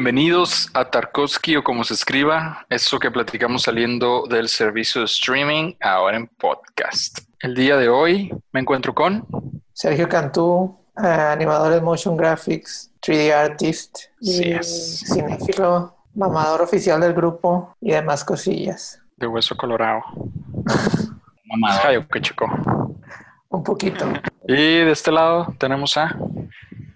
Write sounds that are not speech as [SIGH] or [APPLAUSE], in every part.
Bienvenidos a Tarkovsky o como se escriba, eso que platicamos saliendo del servicio de streaming, ahora en podcast. El día de hoy me encuentro con Sergio Cantú, eh, animador de motion graphics, 3D artist, Sí y es. cinéfilo, mamador oficial del grupo y demás cosillas. de Hueso Colorado. [LAUGHS] Mamador. Ay, qué chico. Un poquito. Y de este lado tenemos a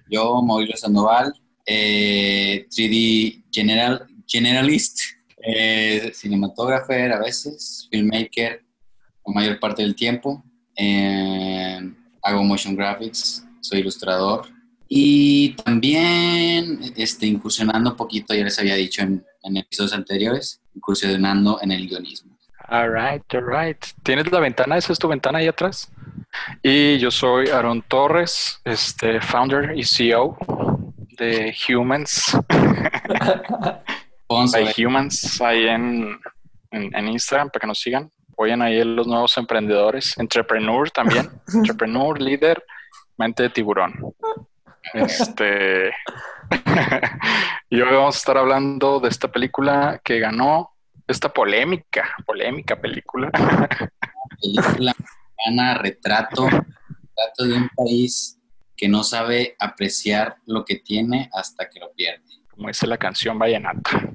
Yo, Mauricio Sandoval, eh, 3D general, generalist, eh, cinematógrafo a veces, filmmaker la mayor parte del tiempo. eh, hago motion graphics, soy ilustrador. Y también este, incursionando un poquito, ya les había dicho en, en episodios anteriores, incursionando en el guionismo. Alright, alright. ¿Tienes la ventana? ¿Esa es tu ventana ahí atrás? Y yo soy Aaron Torres, este, founder y CEO de Humans, [LAUGHS] by Humans, ahí en, en, en Instagram para que nos sigan. Apoyen ahí los nuevos emprendedores, entrepreneur también, [LAUGHS] entrepreneur, líder, mente de tiburón. Este, [LAUGHS] y hoy vamos a estar hablando de esta película que ganó esta polémica, polémica película. película mexicana, retrato, retrato de un país que no sabe apreciar lo que tiene hasta que lo pierde. como dice la canción Vallenata.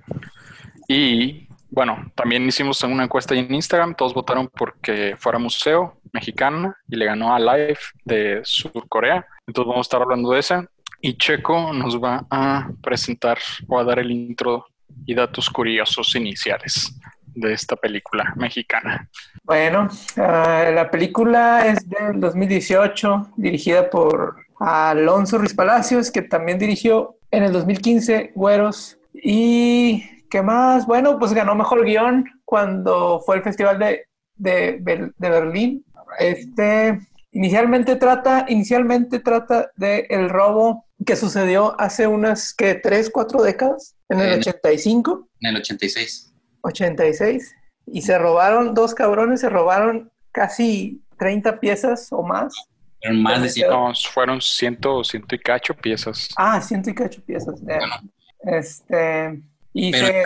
Y bueno, también hicimos una encuesta ahí en Instagram, todos votaron porque fuera museo mexicana y le ganó a Live de Sur Corea. Entonces vamos a estar hablando de esa. Y Checo nos va a presentar o a dar el intro y datos curiosos iniciales de esta película mexicana. Bueno, ah, la película es del 2018, dirigida por Alonso Ruiz Palacios, que también dirigió en el 2015 Güeros. ¿Y qué más? Bueno, pues ganó Mejor Guión cuando fue el Festival de, de, Berlín. Este, inicialmente trata, inicialmente trata de el robo que sucedió hace unas, que tres, cuatro décadas, en el En- 85. En el 86. 86 y se robaron, dos cabrones se robaron casi 30 piezas o más. Fueron más de 100. No, fueron ciento, ciento y cacho piezas. Ah, ciento y cacho piezas. eh. Bueno, Este, y Pero se-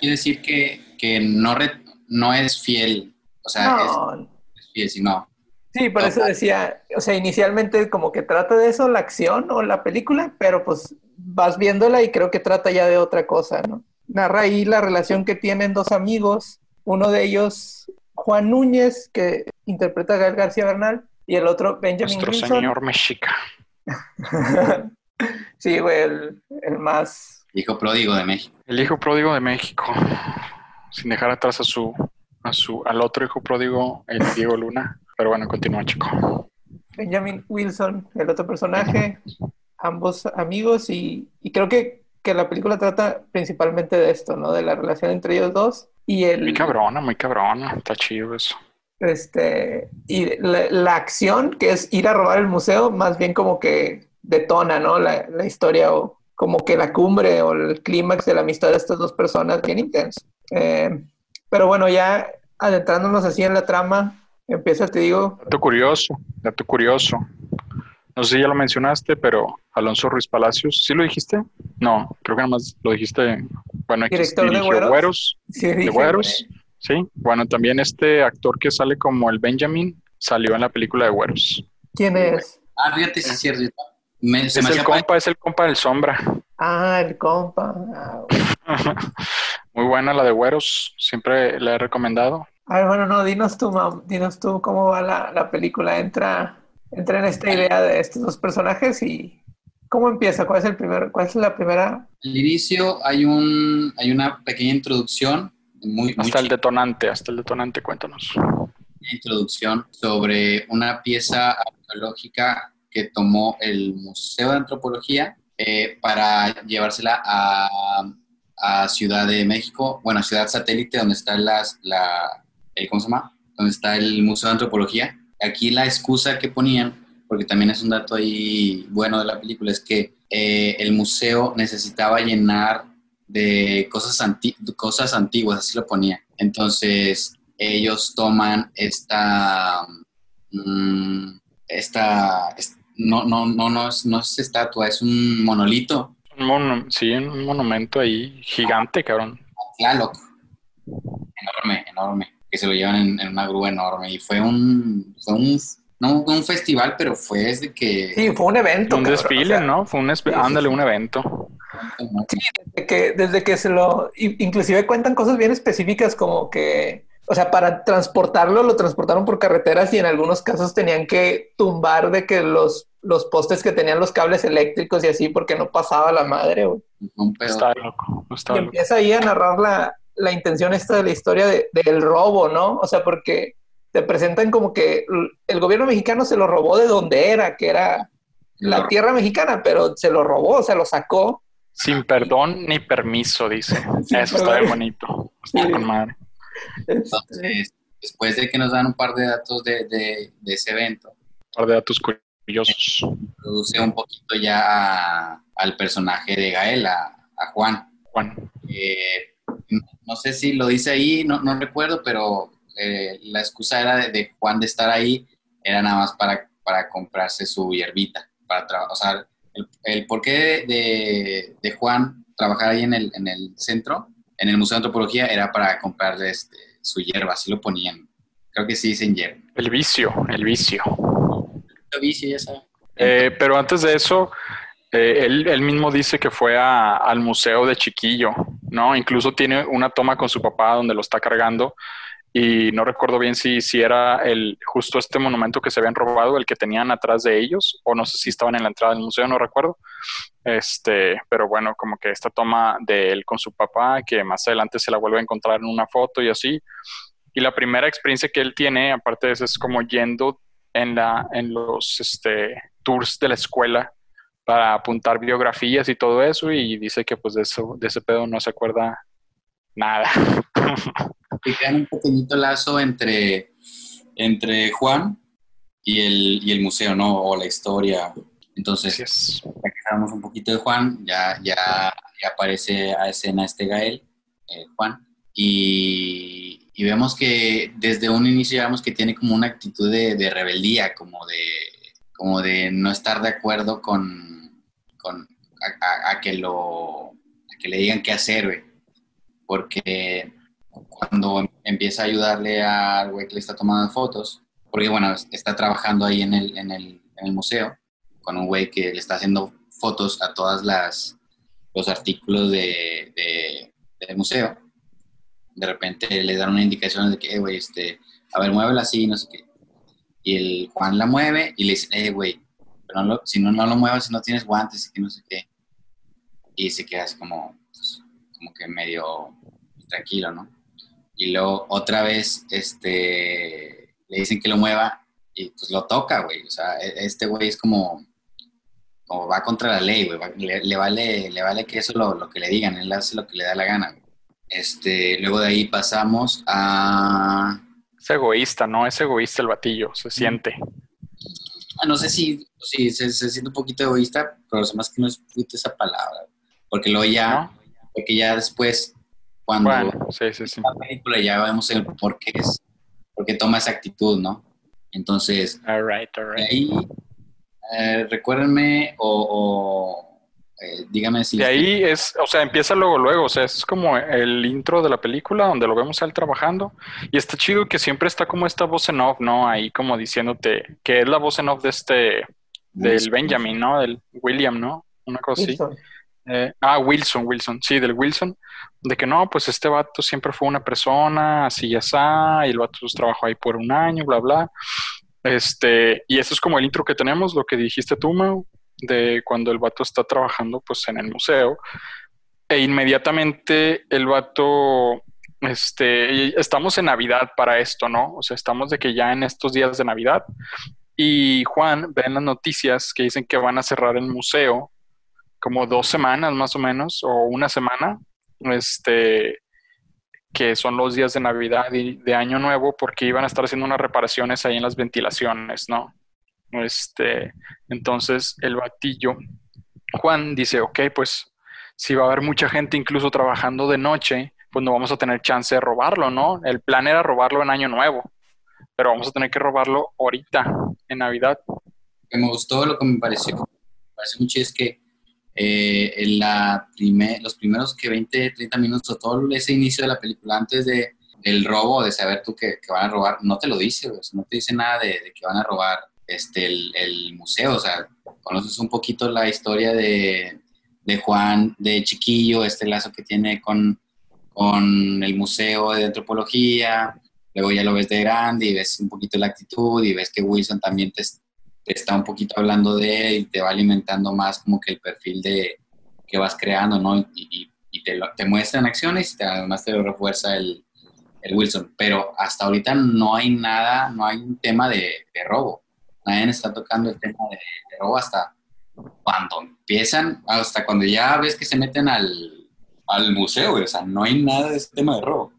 quiere decir que, que no, re- no es fiel. O sea, no, es, es fiel, sino. sí, por eso decía, o sea, inicialmente como que trata de eso la acción o la película, pero pues vas viéndola y creo que trata ya de otra cosa, ¿no? Narra ahí la relación que tienen dos amigos, uno de ellos, Juan Núñez, que interpreta a Gael García Bernal, y el otro, Benjamin Nuestro Wilson. señor Mexica. [LAUGHS] sí, güey, el, el más. Hijo pródigo de México. El hijo pródigo de México, sin dejar atrás a su, a su, al otro hijo pródigo, el Diego Luna. Pero bueno, continúa, chico. Benjamin Wilson, el otro personaje, ambos amigos, y, y creo que, que la película trata principalmente de esto, ¿no? De la relación entre ellos dos y el. Muy cabrona, muy cabrona. Está chido eso. Este, y la, la acción, que es ir a robar el museo, más bien como que detona, ¿no? La, la historia o como que la cumbre o el clímax de la amistad de estas dos personas, bien intenso. Eh, pero bueno, ya adentrándonos así en la trama, empieza, te digo, Dato curioso, dato curioso. No sé si ya lo mencionaste, pero Alonso Ruiz Palacios, ¿sí lo dijiste? No, creo que nada más lo dijiste. Bueno, Director de Güeros. Sí, de Güeros, sí. Bueno, también este actor que sale como el Benjamin salió en la película de Güeros. ¿quién es? Ah, fíjate, es cierto. Me- se Es me el compa, es el compa del Sombra. Ah, el compa. Ah, [LAUGHS] Muy buena la de Güeros, siempre la he recomendado. A ver, bueno, no, dinos tú, mam, dinos tú cómo va la, la película. Entra, entra en esta idea de estos dos personajes y cómo empieza, cuál es el primer, cuál es la primera. Al inicio hay, un, hay una pequeña introducción, muy, muy Hasta el detonante, hasta el detonante, cuéntanos. introducción sobre una pieza arqueológica que tomó el Museo de Antropología eh, para llevársela a, a Ciudad de México, bueno, a Ciudad Satélite, donde está las, la, el, ¿cómo se llama? Donde está el Museo de Antropología. Aquí la excusa que ponían, porque también es un dato ahí bueno de la película, es que eh, el museo necesitaba llenar de cosas, anti cosas antiguas, así lo ponía. Entonces, ellos toman esta, mm, esta, es- no, no, no, no es, no es estatua, es un monolito. Un mono- sí, un monumento ahí gigante, cabrón. Tlaloc. Enorme, enorme. Que se lo llevan en, en una grúa enorme. Y fue un, fue un, no un festival, pero fue desde que... Sí, fue un evento. Un cabrón, desfile, o sea, ¿no? Fue un, sí, sí, ándale, sí. un evento. desde que, desde que se lo, inclusive cuentan cosas bien específicas como que, o sea, para transportarlo lo transportaron por carreteras y en algunos casos tenían que tumbar de que los, los postes que tenían los cables eléctricos y así porque no pasaba la madre. güey. Está loco, está Y empieza ahí a narrar la, la intención esta de la historia de- del robo, ¿no? O sea, porque te presentan como que el gobierno mexicano se lo robó de donde era, que era la tierra mexicana, pero se lo robó, se lo sacó. Sin perdón ni permiso, dice. [LAUGHS] Sin Eso está bien bonito. Está con madre. Entonces, después de que nos dan un par de datos de, de- de ese evento, Un par de datos curiosos. introduce un poquito ya a- al personaje de Gael, a, a Juan. Juan. Eh, no sé si lo dice ahí, no, no recuerdo, pero eh, la excusa era de, de Juan de estar ahí, era nada más para, para comprarse su hierbita, para trabajar. O sea, el, el porqué de, de Juan trabajar ahí en el, en el centro, en el Museo de Antropología, era para comprarle este, su hierba, así lo ponían. Creo que sí dicen hierba. El vicio, el vicio. Lo vi, sí, ya sabe. Eh, pero antes de eso, eh, él, él mismo dice que fue a- al museo de chiquillo, ¿no? Incluso tiene una toma con su papá donde lo está cargando y no recuerdo bien si, si era el, justo este monumento que se habían robado, el que tenían atrás de ellos, o no sé si estaban en la entrada del museo, no recuerdo. Este, pero bueno, como que esta toma de él con su papá, que más adelante se la vuelve a encontrar en una foto y así. Y la primera experiencia que él tiene, aparte de eso, es como yendo en, la, en los este, tours de la escuela para apuntar biografías y todo eso y dice que pues de, eso, de ese pedo no se acuerda nada. [LAUGHS] que crean un pequeñito lazo entre, entre Juan y el, y el museo, ¿no? O la historia. Entonces, ya que hablamos un poquito de Juan, ya, ya, ya aparece a escena este Gael, eh, Juan, y, y vemos que desde un inicio vemos que tiene como una actitud de, de rebeldía, como de, como de no estar de acuerdo con, con a, a- a que lo a que le digan qué hacer, güey. Porque cuando empieza a ayudarle al güey que le está tomando fotos, porque bueno, está trabajando ahí en el, en el, museo con un güey que le está haciendo fotos a todas los artículos de, de- del museo. De repente le dan una indicación de que, eh, güey, este, a ver, muévela así, no sé qué. Y el Juan la mueve y le dice, eh, güey, pero no lo- si no, no lo muevas, si no tienes guantes y que no sé qué. Y se queda como, pues, como que medio tranquilo, ¿no? Y luego otra vez, este, le dicen que lo mueva y pues lo toca, güey. O sea, e- este güey es como, como va contra la ley, güey. Le, le vale, le vale que eso lo, lo que le digan, él hace lo que le da la gana, güey. Este, luego de ahí pasamos a, Es egoísta, ¿no? Es egoísta el batillo, se siente. ah, no sé si, si se, se siente un poquito egoísta, pero más que no es esa palabra, porque luego ya, ¿no? porque ya después, cuando Bueno, sí, sí, sí. la película ya vemos el por qué es, por qué toma esa actitud, ¿no? Entonces, All right, all de right. ahí, eh, recuérdenme o, o, eh, dígame si... De ahí es, o sea, empieza luego, luego, o sea, es como el intro de la película donde lo vemos a él trabajando y está chido que siempre está como esta voz en off, ¿no? Ahí como diciéndote que es la voz en off de este, del Benjamin, ¿no? Del William, ¿no? Una cosa así. Eh, ah, Wilson, Wilson, sí, del Wilson, de que no, pues este vato siempre fue una persona, así ya está, y el vato trabajó ahí por un año, bla, bla. Este, y eso es como el intro que tenemos, lo que dijiste tú, Mau, de cuando el vato está trabajando pues en el museo. E inmediatamente el vato, este, y estamos en Navidad para esto, ¿no? O sea, estamos de que ya en estos días de Navidad. Y Juan ve en las noticias que dicen que van a cerrar el museo como dos semanas más o menos, o una semana, este, que son los días de Navidad y de Año Nuevo, porque iban a estar haciendo unas reparaciones ahí en las ventilaciones, ¿no? Este, entonces el batillo, Juan dice, ok, pues si va a haber mucha gente incluso trabajando de noche, pues no vamos a tener chance de robarlo, ¿no? El plan era robarlo en Año Nuevo, pero vamos a tener que robarlo ahorita, en Navidad. me gustó, lo que me pareció, me pareció muy chido es que eh, en la primer, los primeros que 20, 30 minutos todo ese inicio de la película antes de, del robo, de saber tú que, van a robar, no te lo dice, no te dice nada de, que van a robar este, el, el, museo, o sea, conoces un poquito la historia de, de Juan de chiquillo, este lazo que tiene con, con el museo de antropología, luego ya lo ves de grande y ves un poquito la actitud y ves que Wilson también te, te está un poquito hablando de y te va alimentando más como que el perfil de que vas creando, ¿no? Y, y, y te, lo, te muestran acciones y te, además te lo refuerza el, el, Wilson. Pero hasta ahorita no hay nada, no hay un tema de, de robo. Nadie está tocando el tema de, de, robo hasta cuando empiezan, hasta cuando ya ves que se meten al, al museo, güey. O sea, no hay nada de ese tema de robo.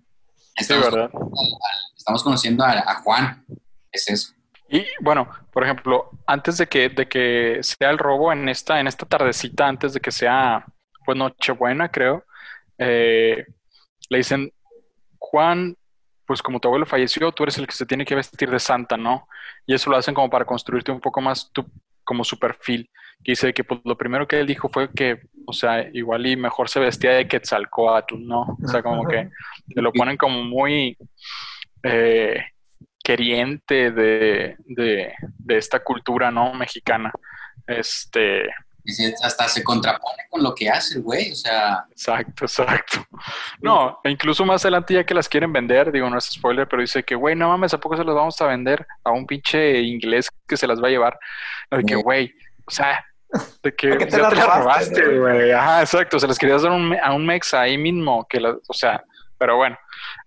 Estamos, sí, ¿verdad? Conociendo estamos conociendo a, a Juan. Es eso. Y bueno, por ejemplo, antes de que, de que sea el robo en esta, en esta tardecita, antes de que sea pues Nochebuena, creo, eh, le dicen, Juan, pues como tu abuelo falleció, tú eres el que se tiene que vestir de santa, ¿no? Y eso lo hacen como para construirte un poco más tu, como su perfil. Que dice que pues, lo primero que él dijo fue que, o sea, igual y mejor se vestía de Quetzalcoatl, ¿no? O sea, como que te lo ponen como muy... Eh, queriente de, de, de, esta cultura no mexicana. Este. Hasta se contrapone con lo que hace el güey, o sea. Exacto, exacto. No, e incluso más adelante ya que las quieren vender, digo, no es spoiler, pero dice que, güey, no mames, ¿a poco se las vamos a vender a un pinche inglés que se las va a llevar? De que, güey, o sea, de que qué te ya las te las robaste, robaste, güey. Ajá, exacto, se las querías dar un, a un mex ahí mismo, que la, o sea, pero bueno,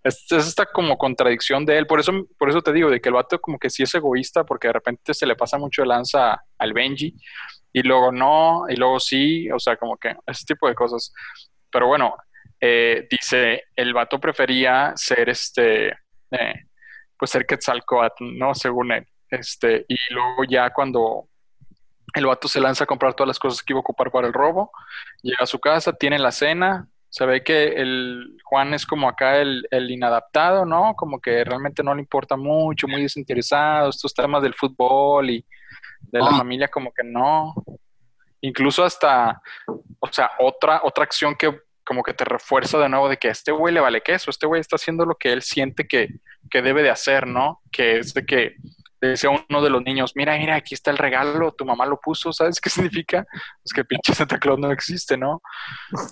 es, es, esta como contradicción de él. Por eso, por eso te digo, de que el vato como que sí es egoísta, porque de repente se le pasa mucho de lanza al Benji, y luego no, y luego sí, o sea, como que ese tipo de cosas. Pero bueno, eh, dice, el vato prefería ser este, eh, pues ser Quetzalcoatl, ¿no? Según él. Este, y luego ya cuando el vato se lanza a comprar todas las cosas que iba a ocupar para el robo, llega a su casa, tiene la cena, se ve que el Juan es como acá el, el, inadaptado, ¿no? Como que realmente no le importa mucho, muy desinteresado, estos temas del fútbol y de la oh. familia como que no. Incluso hasta, o sea, otra, otra acción que como que te refuerza de nuevo de que a este güey le vale queso, este güey está haciendo lo que él siente que, que debe de hacer, ¿no? Que es de que decía uno de los niños, mira, mira, aquí está el regalo, tu mamá lo puso, ¿sabes qué [LAUGHS] significa? Pues que pinche Santa Claus no existe, ¿no?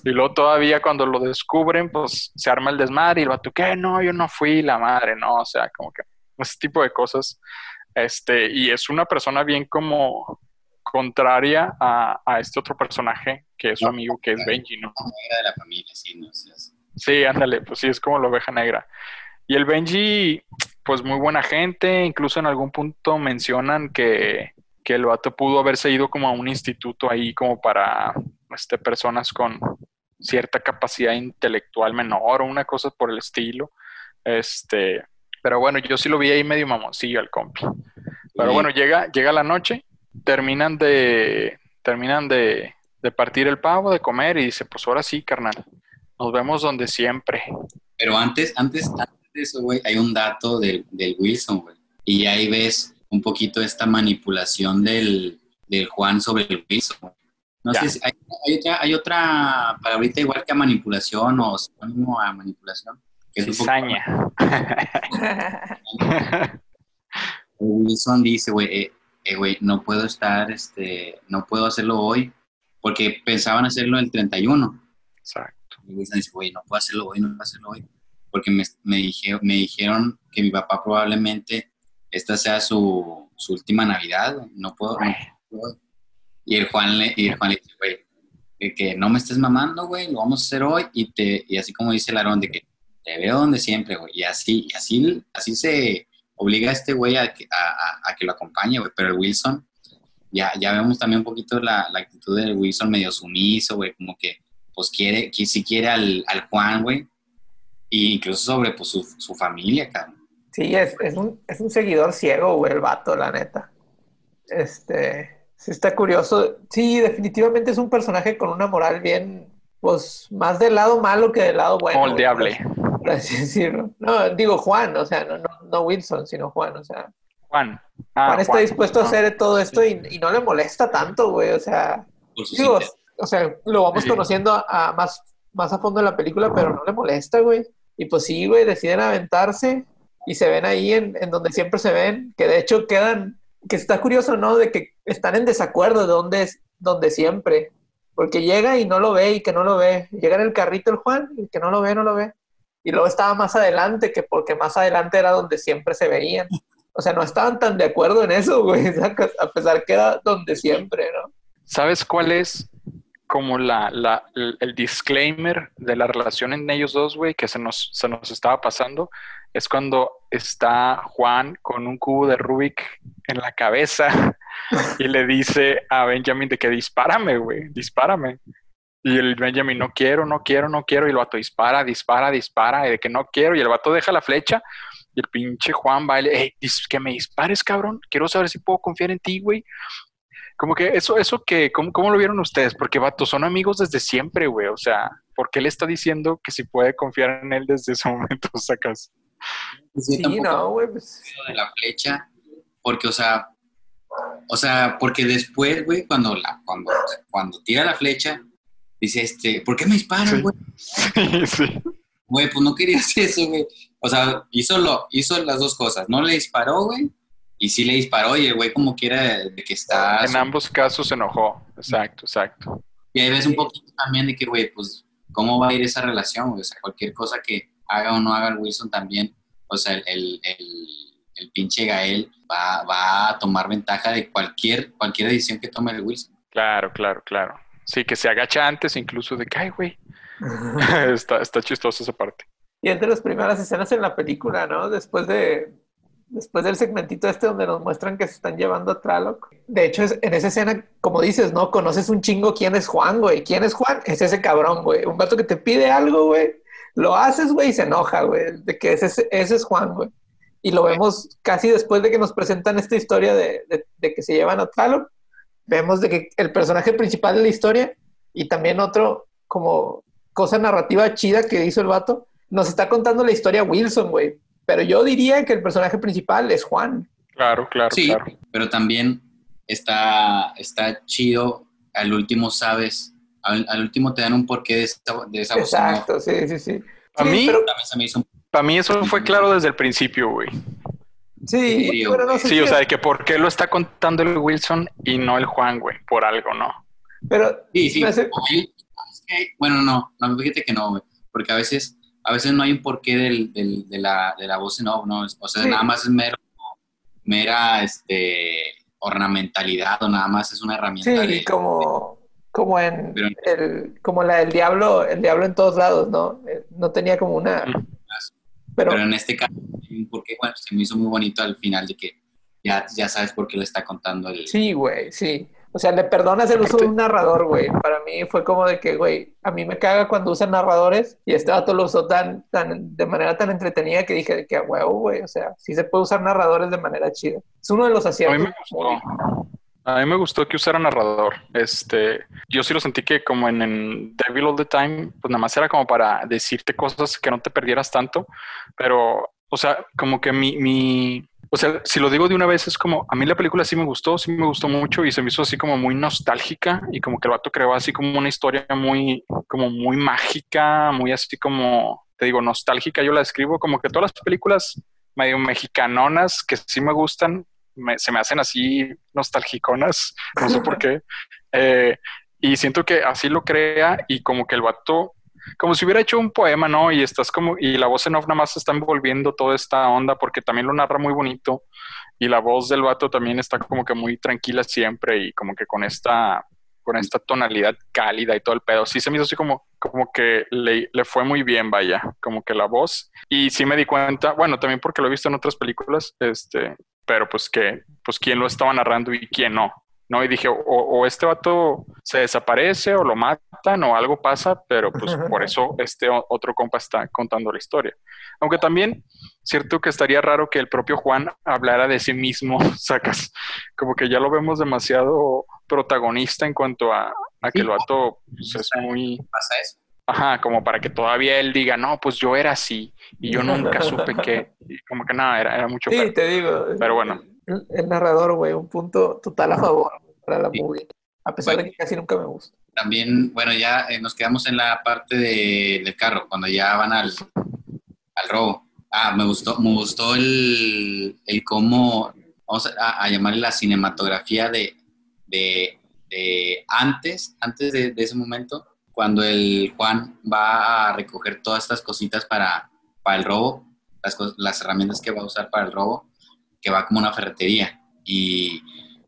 Y luego todavía cuando lo descubren, pues se arma el desmadre y el vato, ¿qué? No, yo no fui la madre, ¿no? O sea, como que ese tipo de cosas. Este, y es una persona bien como contraria a, a este otro personaje que es su amigo, que es Benji, ¿no? de la familia, sí, no sé. Sí, ándale, pues sí, es como la oveja negra. Y el Benji, pues muy buena gente, incluso en algún punto mencionan que, que el vato pudo haberse ido como a un instituto ahí como para este, personas con cierta capacidad intelectual menor o una cosa por el estilo. Este, pero bueno, yo sí lo vi ahí medio mamoncillo al compi. Pero bueno, llega, llega la noche, terminan de, terminan de, de partir el pavo, de comer y dice, pues ahora sí, carnal, nos vemos donde siempre. Pero antes, antes, antes de eso, güey, hay un dato del, del Wilson, güey. Y ahí ves un poquito esta manipulación del, del Juan sobre el Wilson. No ya. sé si hay, hay, otra, hay otra palabrita igual que a manipulación o sinónimo a manipulación. Que Cizaña. Wilson dice, güey, eh, eh, güey, no puedo estar, este, no puedo hacerlo hoy porque pensaban hacerlo el 31. Exacto. Y Wilson dice, güey, no puedo hacerlo hoy, no puedo hacerlo hoy porque me, me, dije, me dijeron que mi papá probablemente esta sea su, su última Navidad, no puedo, no puedo. Y el Juan le, y el Juan le dice, güey, que, que, no me estés mamando, güey, lo vamos a hacer hoy, y, te, y así como dice el Aarón, de que te veo donde siempre, güey, y así, y así, así se obliga a este güey a, a, a, a, que lo acompañe, güey, pero el Wilson, ya, ya vemos también un poquito la, la actitud del Wilson medio sumiso, güey, como que, pues quiere, que si quiere al, al Juan, güey, y incluso sobre pues, su, su familia, cabrón. Sí, es, es, un, es un seguidor ciego, güey, el vato, la neta. Este, sí está curioso. Sí, definitivamente es un personaje con una moral bien, pues, más del lado malo que del lado bueno. Moldeable. Por, por así decirlo. No, digo Juan, o sea, no, no, no Wilson, sino Juan, o sea. Juan. Ah, Juan está Juan, dispuesto no. a hacer todo esto y, y, no le molesta tanto, güey, o sea. Sus, digo, intereses, o sea, lo vamos conociendo a, más, más a fondo en la película, pero no le molesta, güey. Y pues sí, güey, deciden aventarse y se ven ahí en, en donde siempre se ven, que de hecho quedan, que está curioso, ¿no? De que están en desacuerdo de dónde es, donde siempre. Porque llega y no lo ve y que no lo ve. Llega en el carrito el Juan y que no lo ve, no lo ve. Y luego estaba más adelante, que porque más adelante era donde siempre se veían. O sea, no estaban tan de acuerdo en eso, güey, [LAUGHS] a pesar que era donde siempre, ¿no? ¿Sabes cuál es como la, la, el disclaimer de la relación en ellos dos, güey, que se nos, se nos estaba pasando? Es cuando está Juan con un cubo de Rubik en la cabeza [LAUGHS] y le dice a Benjamin de que dispárame, güey, dispárame. Y el Benjamin, no quiero, no quiero, no quiero. Y el vato dispara, dispara, dispara. Y de que no quiero. Y el vato deja la flecha. Y el pinche Juan va y le, que me dispares, cabrón. Quiero saber si puedo confiar en ti, güey. Como que eso, eso que, ¿cómo, ¿cómo, lo vieron ustedes? Porque vato, son amigos desde siempre, güey. O sea, ¿por qué le está diciendo que si puede confiar en él desde ese [LAUGHS] momento, sacas? Sí, no, güey. Pues. De la flecha. Porque, o sea, o sea, porque después, güey, cuando, la, cuando, cuando tira la flecha, dice, este, ¿por qué me disparan, güey? Sí, [LAUGHS] sí. Güey, pues no querías [LAUGHS] eso, güey. O sea, hizo, lo, hizo las dos cosas. No le disparó, güey. Y sí le disparó y el güey como quiera de que está... En ambos casos se enojó. Exacto, exacto. Y ahí ves un poquito también de que, güey, pues, ¿cómo va a ir esa relación, güey? O sea, cualquier cosa que haga o no haga el Wilson también, o sea, el, el, el pinche Gael va, va, a tomar ventaja de cualquier, cualquier decisión que tome el Wilson. Claro, claro, claro. Sí, que se agacha antes incluso de que, ay, güey. [LAUGHS] está, está chistoso esa parte. Y entre las primeras escenas en la película, ¿no? Después de, después del segmentito este donde nos muestran que se están llevando a Traloc. De hecho, en esa escena, como dices, ¿no? Conoces un chingo quién es Juan, güey. ¿Quién es Juan? Es ese cabrón, güey. Un gato que te pide algo, güey. Lo haces, güey, y se enoja, güey. De que ese, es Juan, güey y lo vemos casi después de que nos presentan esta historia de, que se llevan a Tlaloc, vemos de que el personaje principal de la historia y también otro como cosa narrativa chida que hizo el vato, nos está contando la historia Wilson, güey. Pero yo diría que el personaje principal es Juan. Claro, claro, sí, claro. Pero también está, está chido, al último sabes, al, último te dan un porqué de esa, de esa Exacto, sí, sí, sí. A mí también se me hizo para mí eso fue claro desde el principio, güey. Sí, pero no sé sí, o sea, de que por qué lo está contando el Wilson y no el Juan, güey, por algo, ¿no? Pero sí, sí. bueno, no, no, fíjate que no, güey, porque a veces, a veces no hay un porqué del, del, de, la, de la voz en off, ¿no? O sea, nada más es mero, mera, este, ornamentalidad o nada más es una herramienta. Sí, como, como en el, como la del diablo, el diablo en todos lados, ¿no? Eh, no tenía como una... Pero, en este caso, porque bueno, se me hizo muy bonito al final de que ya, ya sabes por qué le está contando el... Sí, güey, sí. O sea, le perdonas el uso de un narrador, güey. Para mí fue como de que, güey, a mí me caga cuando usan narradores y este dato lo usó tan, tan, de manera tan entretenida que dije que a huevo, güey. O sea, sí se puede usar narradores de manera chida. Es uno de los aciertos. A mí me gustó que usara narrador. Este, yo sí lo sentí que como en, Devil All the Time, pues nada más era como para decirte cosas que no te perdieras tanto. Pero, o sea, como que mi, mi, o sea, si lo digo de una vez es como, a mí la película sí me gustó, sí me gustó mucho y se me hizo así como muy nostálgica y como que el vato creó así como una historia muy, como muy mágica, muy así como, te digo, nostálgica. Yo la describo como que todas las películas medio mexicanonas que sí me gustan, se me hacen así nostálgiconas, no sé por [LAUGHS] qué. Eh, y siento que así lo crea y como que el vato, como si hubiera hecho un poema, ¿no? Y estás como, y la voz en off nada más está envolviendo toda esta onda porque también lo narra muy bonito y la voz del vato también está como que muy tranquila siempre y como que con esta con esta tonalidad cálida y todo el pedo. Sí se me hizo así como, como que le, le, fue muy bien, vaya, como que la voz. Y sí me di cuenta, bueno, también porque lo he visto en otras películas, este, pero pues que, pues quién lo estaba narrando y quién no. ¿No? Y dije, o, este vato se desaparece o lo matan o algo pasa, pero pues por eso este otro compa está contando la historia. Aunque también, cierto que estaría raro que el propio Juan hablara de sí mismo, [LAUGHS] sacas, como que ya lo vemos demasiado protagonista en cuanto a, que el vato pues, es muy... Pasa eso. Ajá, como para que todavía él diga, no, pues yo era así y yo nunca supe que, [LAUGHS] como que nada, era, era mucho. Sí, te digo. Pero bueno. El, narrador, güey, un punto total a favor para la movie, a pesar de que casi nunca me gusta. también, bueno, ya eh, nos quedamos en la parte de- del carro, cuando ya van al, al robo. Ah, me gustó, me gustó el, el cómo, vamos a, a llamarle la cinematografía de, de, de antes, antes de, de ese momento, cuando el Juan va a recoger todas estas cositas para, para el robo, las, las herramientas que va a usar para el robo, que va como una ferretería y,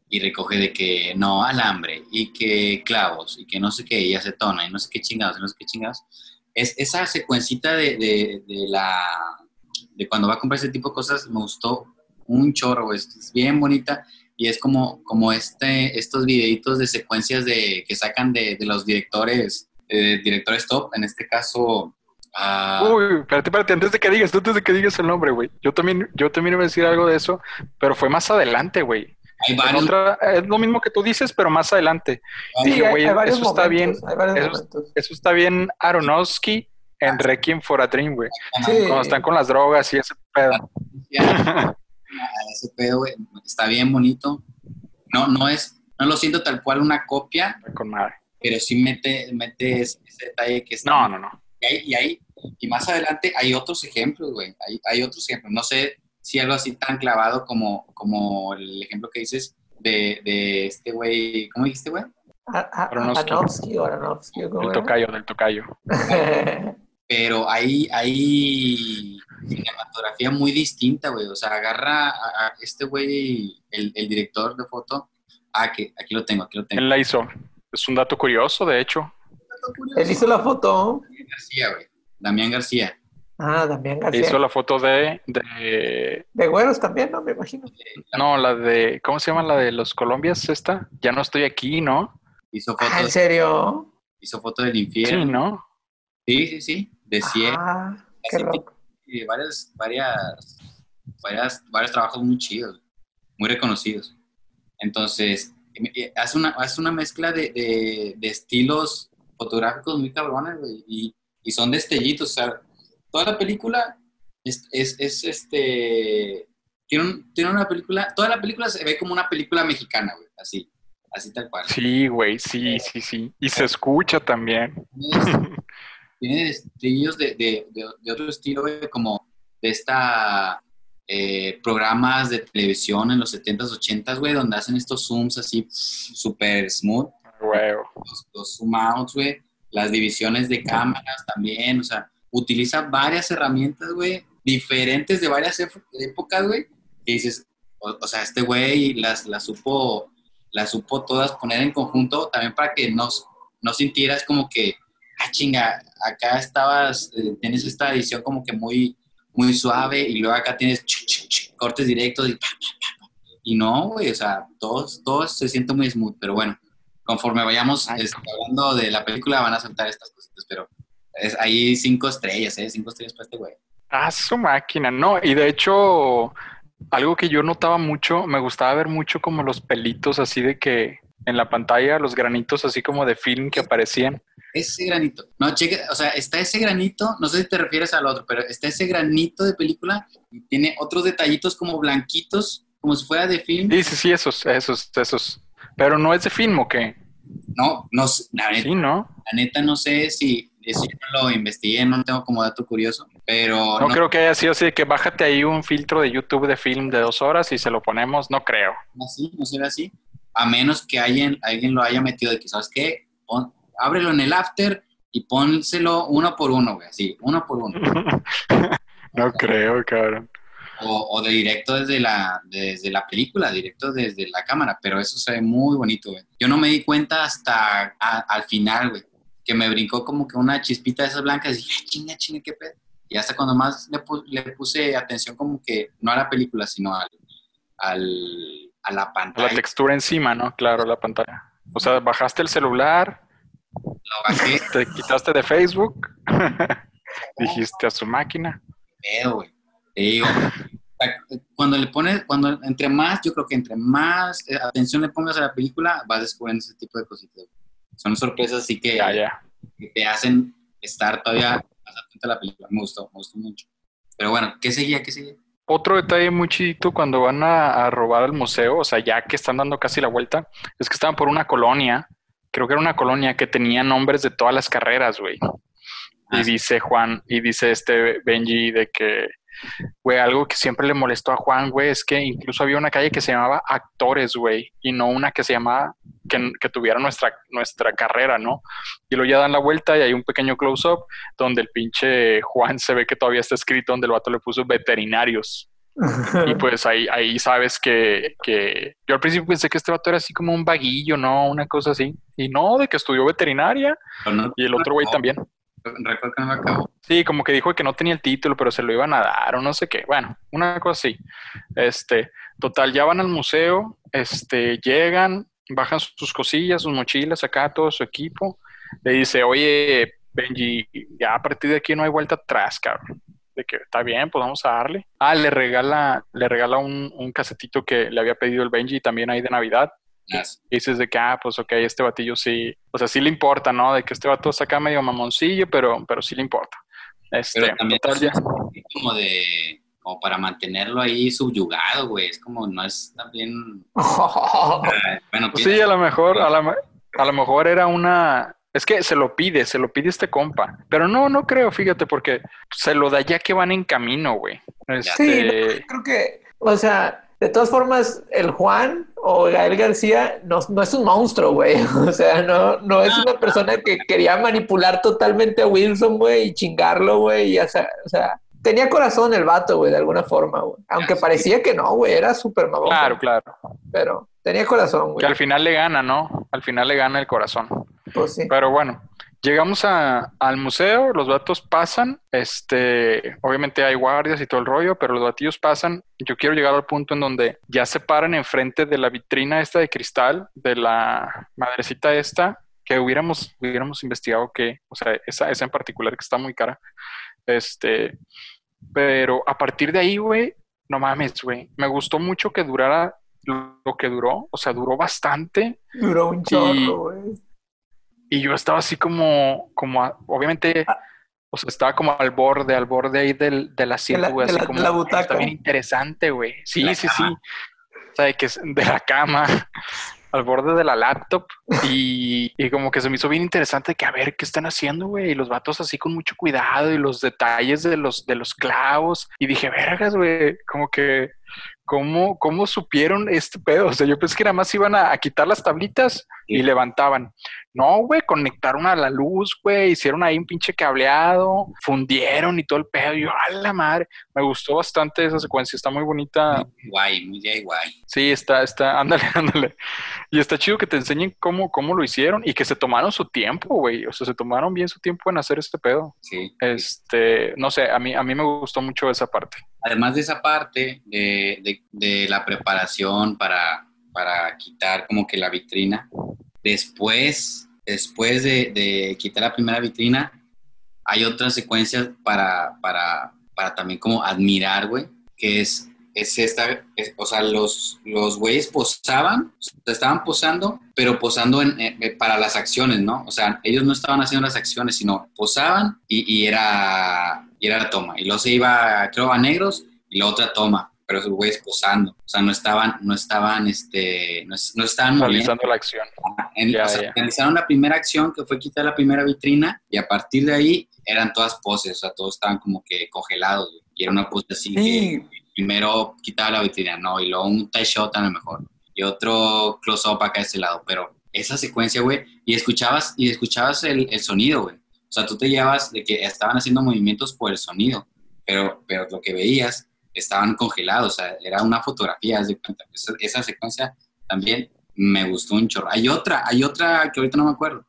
y recoge de que no alambre y que clavos y que no sé qué, y acetona y no sé qué chingados, y no sé qué chingados. Es, esa secuencita de, de, la, de cuando va a comprar ese tipo de cosas me gustó un chorro, es bien bonita y es como, como este, estos videitos de secuencias de, que sacan de, de los directores, eh, directores top, en este caso... ah, Uy, espérate, espérate, antes de que digas, antes de que digas el nombre, güey. Yo también, yo también iba a decir algo de eso, pero fue más adelante, güey. otra- es lo mismo que tú dices, pero más adelante. Sí, hay, güey, hay eso está momentos, varios eso- está bien Aronofsky en Ah. Requiem for a Dream, güey. Sí. Cuando están con las drogas y ese pedo. a [LAUGHS] ese pedo, güey, está bien bonito. No, no es, no lo siento tal cual una copia, con madre. pero sí mete, mete ese, ese detalle que está. No, no, no. Y, hay, y, hay- y más adelante hay otros ejemplos, güey. Hay, hay otros ejemplos. No sé si algo así tan clavado como, como el ejemplo que dices de, de este güey. ¿Cómo dijiste, güey? Aronofsky. Aronofsky o Aronofsky, ¿o cómo Del era? tocayo, del tocayo. [LAUGHS] Pero hay, hay cinematografía muy distinta, güey. O sea, agarra a, a este güey, el, el director de foto. Ah, que aquí lo tengo, aquí lo tengo. Él la hizo. Es un dato curioso, de hecho. Él hizo la foto. Damián García, güey. Damián García. Ah, Damián García. Hizo la foto de, de. De güeros también, ¿no? Me imagino. No, la de. ¿Cómo se llama la de los Colombias? Esta. Ya no estoy aquí, ¿no? Hizo Ah, foto, ¿en serio? hizo foto del Sí, infierno. ¿no? Sí, sí, sí. De 100. Ah, qué loco. y varias, varias, varias, varios trabajos muy chidos, muy reconocidos. Entonces, eh, hace una, hace una mezcla de, de- de estilos fotográficos muy cabrones, güey, y, y son destellitos, o sea, toda la película es, es, es, este, tiene, un- tiene una película, toda la película se ve como una película mexicana, güey, así, así tal cual. Sí, güey, sí, sí, sí. Y se escucha también. [LAUGHS] Tiene- tiene destellos de, de, de, de otro estilo, güey, como de esta eh, programas de televisión en los 70s, 80s, güey, donde hacen estos zooms así súper smooth, Güey. los, los zoom outs, güey, las divisiones de cámaras también, o sea, utiliza varias herramientas, güey, diferentes de varias épocas, güey, que dices, o, o sea, este güey las, las supo, las supo todas poner en conjunto también para que no, no sintieras como que, ah, chinga, acá estabas, eh, tienes esta edición como que muy, muy suave y luego acá tienes ch- ch- ch- cortes directos y pa, pa, pa, pa. Y no, güey, o sea, todos, todos se siente muy smooth, pero bueno, conforme vayamos Ay, este, hablando de la película van a saltar estas cositas, pero es ahí cinco estrellas, ¿eh? Cinco estrellas para este güey. Ah, su máquina, no. Y de hecho, algo que yo notaba mucho, me gustaba ver mucho como los pelitos así de que en la pantalla, los granitos así como de film que aparecían. Ese granito. No, cheque, o sea, está ese granito, no sé si te refieres al otro, pero está ese granito de película y tiene otros detallitos como blanquitos, como si fuera de film. Sí, sí, sí, esos, esos, esos. Pero no es de film o qué. No, no, sé, la neta, Sí, ¿no? la neta no sé si, eso yo no lo investigué, no tengo como dato curioso, pero No no, creo que haya sido así de que bájate ahí un filtro de YouTube de film de dos horas y se lo ponemos. No creo. así, no se ve así, a menos que alguien, alguien lo haya metido de que, ¿sabes qué? Pon- ábrelo en el after y pónselo uno por uno, güey, así, uno por uno. [LAUGHS] no creo, cabrón. O, o de directo desde la, desde la película, directo desde la cámara, pero eso se ve muy bonito, güey. Yo no me di cuenta hasta a- al final, güey, que me brincó como que una chispita de esas blancas y dije, "Ah, chinga, chinga, qué pedo. Y hasta cuando más le, pu- le puse atención como que no a la película, sino al, al, a la La pantalla. textura encima, ¿no? Claro, la pantalla. O sea, bajaste el celular, Lo bajé, te quitaste de Facebook, [LAUGHS] dijiste a su máquina. pedo, güey. Te digo, cuando le pones, cuando entre más, yo creo que entre más eh, atención le pongas a la película, vas descubriendo ese tipo de cositas. Son sorpresas así que, te hacen estar todavía más atento a la película. Me gustó, me gustó mucho. Pero bueno, ¿qué seguía? ¿Qué seguía? Otro detalle muy chidito cuando van a, a robar al museo, o sea, ya que están dando casi la vuelta, es que estaban por una colonia creo que era una colonia que tenía nombres de todas las carreras, güey. Y Ah. dice Juan, y dice este Benji de que, güey, algo que siempre le molestó a Juan, güey, es que incluso había una calle que se llamaba Actores, güey, y no una que se llamaba, que, que tuviera nuestra, nuestra carrera, ¿no? Y luego ya dan la vuelta y hay un pequeño close-up donde el pinche Juan se ve que todavía está escrito donde el vato le puso veterinarios. [LAUGHS] Y pues ahí, ahí sabes que, que yo al principio pensé que este vato era así como un vaguillo, ¿no? Una cosa así. Y no, de que estudió veterinaria Pero no- y el otro güey no, también. Sí, como que dijo que no tenía el título, pero se lo iban a dar o no sé qué. Bueno, una cosa así. Este, total, ya van al museo, este, llegan, bajan sus cosillas, sus mochilas acá, todo su equipo. Le dice, oye, Benji, ya a partir de aquí no hay vuelta atrás, cabrón. De que está bien, pues vamos a darle. Ah, le regala, le regala un, un casetito que le había pedido el Benji también ahí de Navidad. Dices de que, ah, pues ok, este batillo sí, o sea, sí le importa, ¿no? De que este vato saca medio mamoncillo, pero, pero sí le importa. Este, Pero también total, ya. como de, como para mantenerlo ahí subyugado, güey. Es como, no es también, [LAUGHS] ah, bueno, Pues sí, a lo mejor, a lo, me- a lo mejor era una, es que se lo pide, se lo pide este compa, pero no, no creo, fíjate, porque se lo da ya que van en camino, güey. Sí, Este, Creo que, o sea, de todas formas, el Juan o Gael García no, no es un monstruo, güey. [LAUGHS] O sea, no, no es una persona que quería manipular totalmente a Wilson, güey, y chingarlo, güey. y ya sa- O sea, tenía corazón el vato, güey, de alguna forma, güey. Aunque Sí. parecía que no, güey, era súper mamón. claro, claro, Pero tenía corazón, que güey. al final le gana, ¿no? Al final le gana el corazón. Pues sí. Pero bueno, llegamos a- al museo, los vatos pasan, este, obviamente hay guardias y todo el rollo, pero los batillos pasan. Yo quiero llegar al punto en donde ya se paran enfrente de la vitrina esta de cristal, de la madrecita esta, que hubiéramos, hubiéramos investigado que, o sea, esa, esa en particular que está muy cara. Este, pero a partir de ahí, güey, no mames, güey, me gustó mucho que durara lo que duró, o sea, duró bastante. Duró un chorro, güey. Y yo estaba así como, como, obviamente, o sea, estaba como al borde, al borde ahí del, del asiento, la- güey, de la- de la butaca. está bien interesante, güey. Sí, sí, sí. O sea, de que es de la cama, [LAUGHS] al borde de la laptop, y, y como que se me hizo bien interesante que a ver qué están haciendo, güey, y los vatos así con mucho cuidado, y los detalles de los, de los clavos, y dije, vergas, güey, como que, ¿cómo, ¿cómo supieron este pedo? O sea, yo pensé que nada más iban a, a quitar las tablitas y levantaban. No, güey, conectaron a la luz, güey, hicieron ahí un pinche cableado, fundieron y todo el pedo. Y yo, a la madre, me gustó bastante esa secuencia, está muy bonita. Guay, muy guay. Sí, está, está, [LAUGHS] ándale, ándale. Y está chido que te enseñen cómo, cómo lo hicieron y que se tomaron su tiempo, güey. O sea, se tomaron bien su tiempo en hacer este pedo. Sí. Este, no sé, a mí, a mí me gustó mucho esa parte. Además de esa parte de, de- de la preparación para, para quitar como que la vitrina, después, después de, quitar la primera vitrina, hay otras secuencias para, para, para también como admirar, güey, que es, es esta, es- o sea, los, los güeyes posaban, estaban posando, pero posando en- eh, para las acciones, ¿no? O sea, ellos no estaban haciendo las acciones, sino posaban y, y era, y era la toma. Y luego se iba, creo, a negros y la otra toma, pero esos güeyes posando. O sea, no estaban, no estaban, este, no, no estaban. Realizando la acción. En- Ya, o sea, ya. realizaron la primera acción que fue quitar la primera vitrina y a partir de ahí eran todas poses, o sea, todos estaban como que congelados güey. y era una pose así que Sí, primero quitaba la vitrina, no, y luego un tie shot a lo mejor y otro close up acá a este lado, pero esa secuencia, güey, y escuchabas y escuchabas el, el sonido, güey. O sea, tú te llevas de que estaban haciendo movimientos por el sonido, pero, pero lo que veías estaban congelados, o sea, era una fotografía, haz de cuenta. Esa, esa secuencia también me gustó un chorro. Hay otra, hay otra que ahorita no me acuerdo,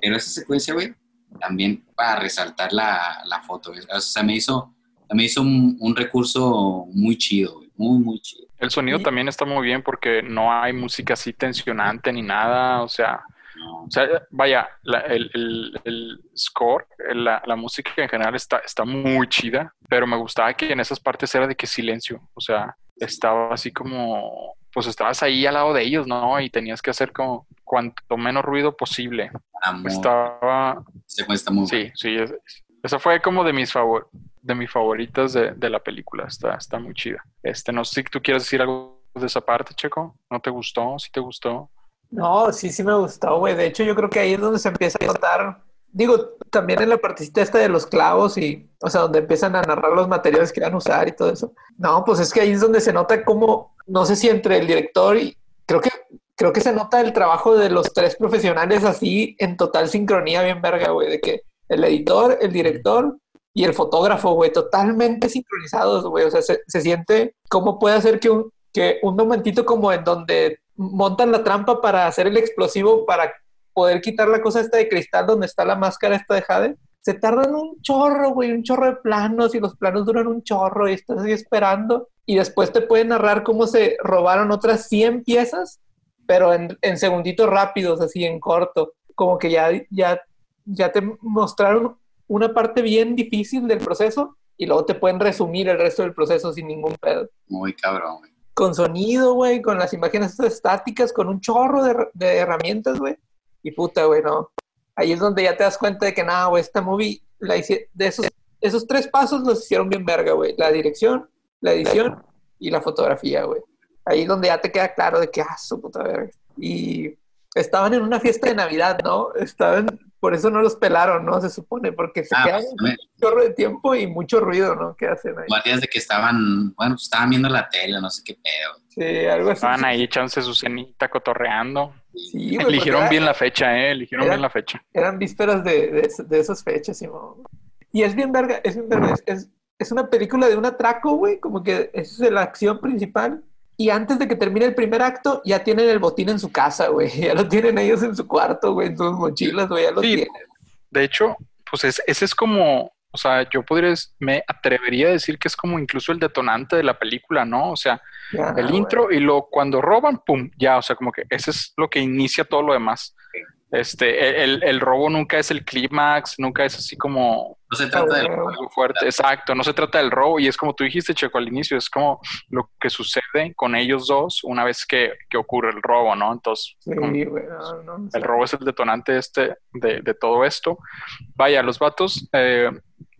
pero esa secuencia, güey, también para resaltar la, la foto, güey. o sea, me hizo, me hizo un, un recurso muy chido, güey, muy, muy chido. El sonido Y- también está muy bien porque no hay música así tensionante ni nada, o sea, O sea, vaya, la- el, el- el score, la, la música en general está, está muy chida, pero me gustaba que en esas partes era de que silencio, o sea, estaba así como, pues estabas ahí al lado de ellos, ¿no? Y tenías que hacer como cuanto menos ruido posible. amor, Estaba, secuencia está muy sí, sí, es- esa fue como de mis favor, de mis favoritas de, de la película, está, está muy chida. Este, no sé si tú quieres decir algo de esa parte, Checo, ¿no te gustó? ¿Sí te gustó? No, sí, sí me gustó, güey. De hecho, yo creo que ahí es donde se empieza a notar. Digo, también en la partecita esta de los clavos y, o sea, donde empiezan a narrar los materiales que van a usar y todo eso. No, pues es que ahí es donde se nota como, no sé si entre el director y creo que, creo que se nota el trabajo de los tres profesionales así en total sincronía, bien verga, güey, de que el editor, el director y el fotógrafo, güey, totalmente sincronizados, güey. O sea, se, se siente cómo puede hacer que un, que un momentito como en donde montan la trampa para hacer el explosivo para poder quitar la cosa esta de cristal donde está la máscara esta de Jade. Se tardan un chorro, güey, un chorro de planos y los planos duran un chorro y estás ahí esperando. Y después te pueden narrar cómo se robaron otras 100 piezas, pero en, en segunditos rápidos, así en corto. Como que ya, ya, ya te mostraron una parte bien difícil del proceso y luego te pueden resumir el resto del proceso sin ningún pedo. Muy cabrón, güey. Con sonido, güey, con las imágenes estáticas, con un chorro de, de herramientas, güey. Y puta, güey, no. Ahí es donde ya te das cuenta de que nada, güey, esta movie, la hice- de esos, esos tres pasos los hicieron bien verga, güey. La dirección, la edición y la fotografía, güey. Ahí es donde ya te queda claro de que, ah, su puta verga. Y estaban en una fiesta de Navidad, ¿no? Estaban, por eso no los pelaron, ¿no? Se supone, porque se Ah, quedan pues, un chorro de tiempo y mucho ruido, ¿no? ¿Qué hacen ahí? guardias de que estaban, bueno, pues estaban viendo la tele, no sé qué pedo. Sí, algo así. Estaban ahí echándose su cenita, cotorreando. Sí, [LAUGHS] güey, Eligieron bien la fecha, ¿eh? Eligieron era- bien la fecha. eran vísperas de, de, de esas fechas, Simón. Y es bien verga, es bien verga. Es, es, es una película de un atraco, güey, como que esa es la acción principal. Y antes de que termine el primer acto, ya tienen el botín en su casa, güey. [LAUGHS] Ya lo tienen ellos en su cuarto, güey, en sus mochilas, güey, ya lo Sí. tienen. De hecho, pues es- ese es como, o sea, yo podría, me atrevería a decir que es como incluso el detonante de la película, ¿no? O sea, Ya, el güey. intro y lo cuando roban, pum, ya, o sea, como que ese es lo que inicia todo lo demás. Este, el, el robo nunca es el clímax, nunca es así como No se trata algo fuerte, exacto, no se trata del robo y es como tú dijiste, Checo, al inicio, es como lo que sucede con ellos dos una vez que, que ocurre el robo, ¿no? Entonces, Sí, como- güey, no, no, no sé. el robo es el detonante este de, de todo esto. Vaya, los vatos eh,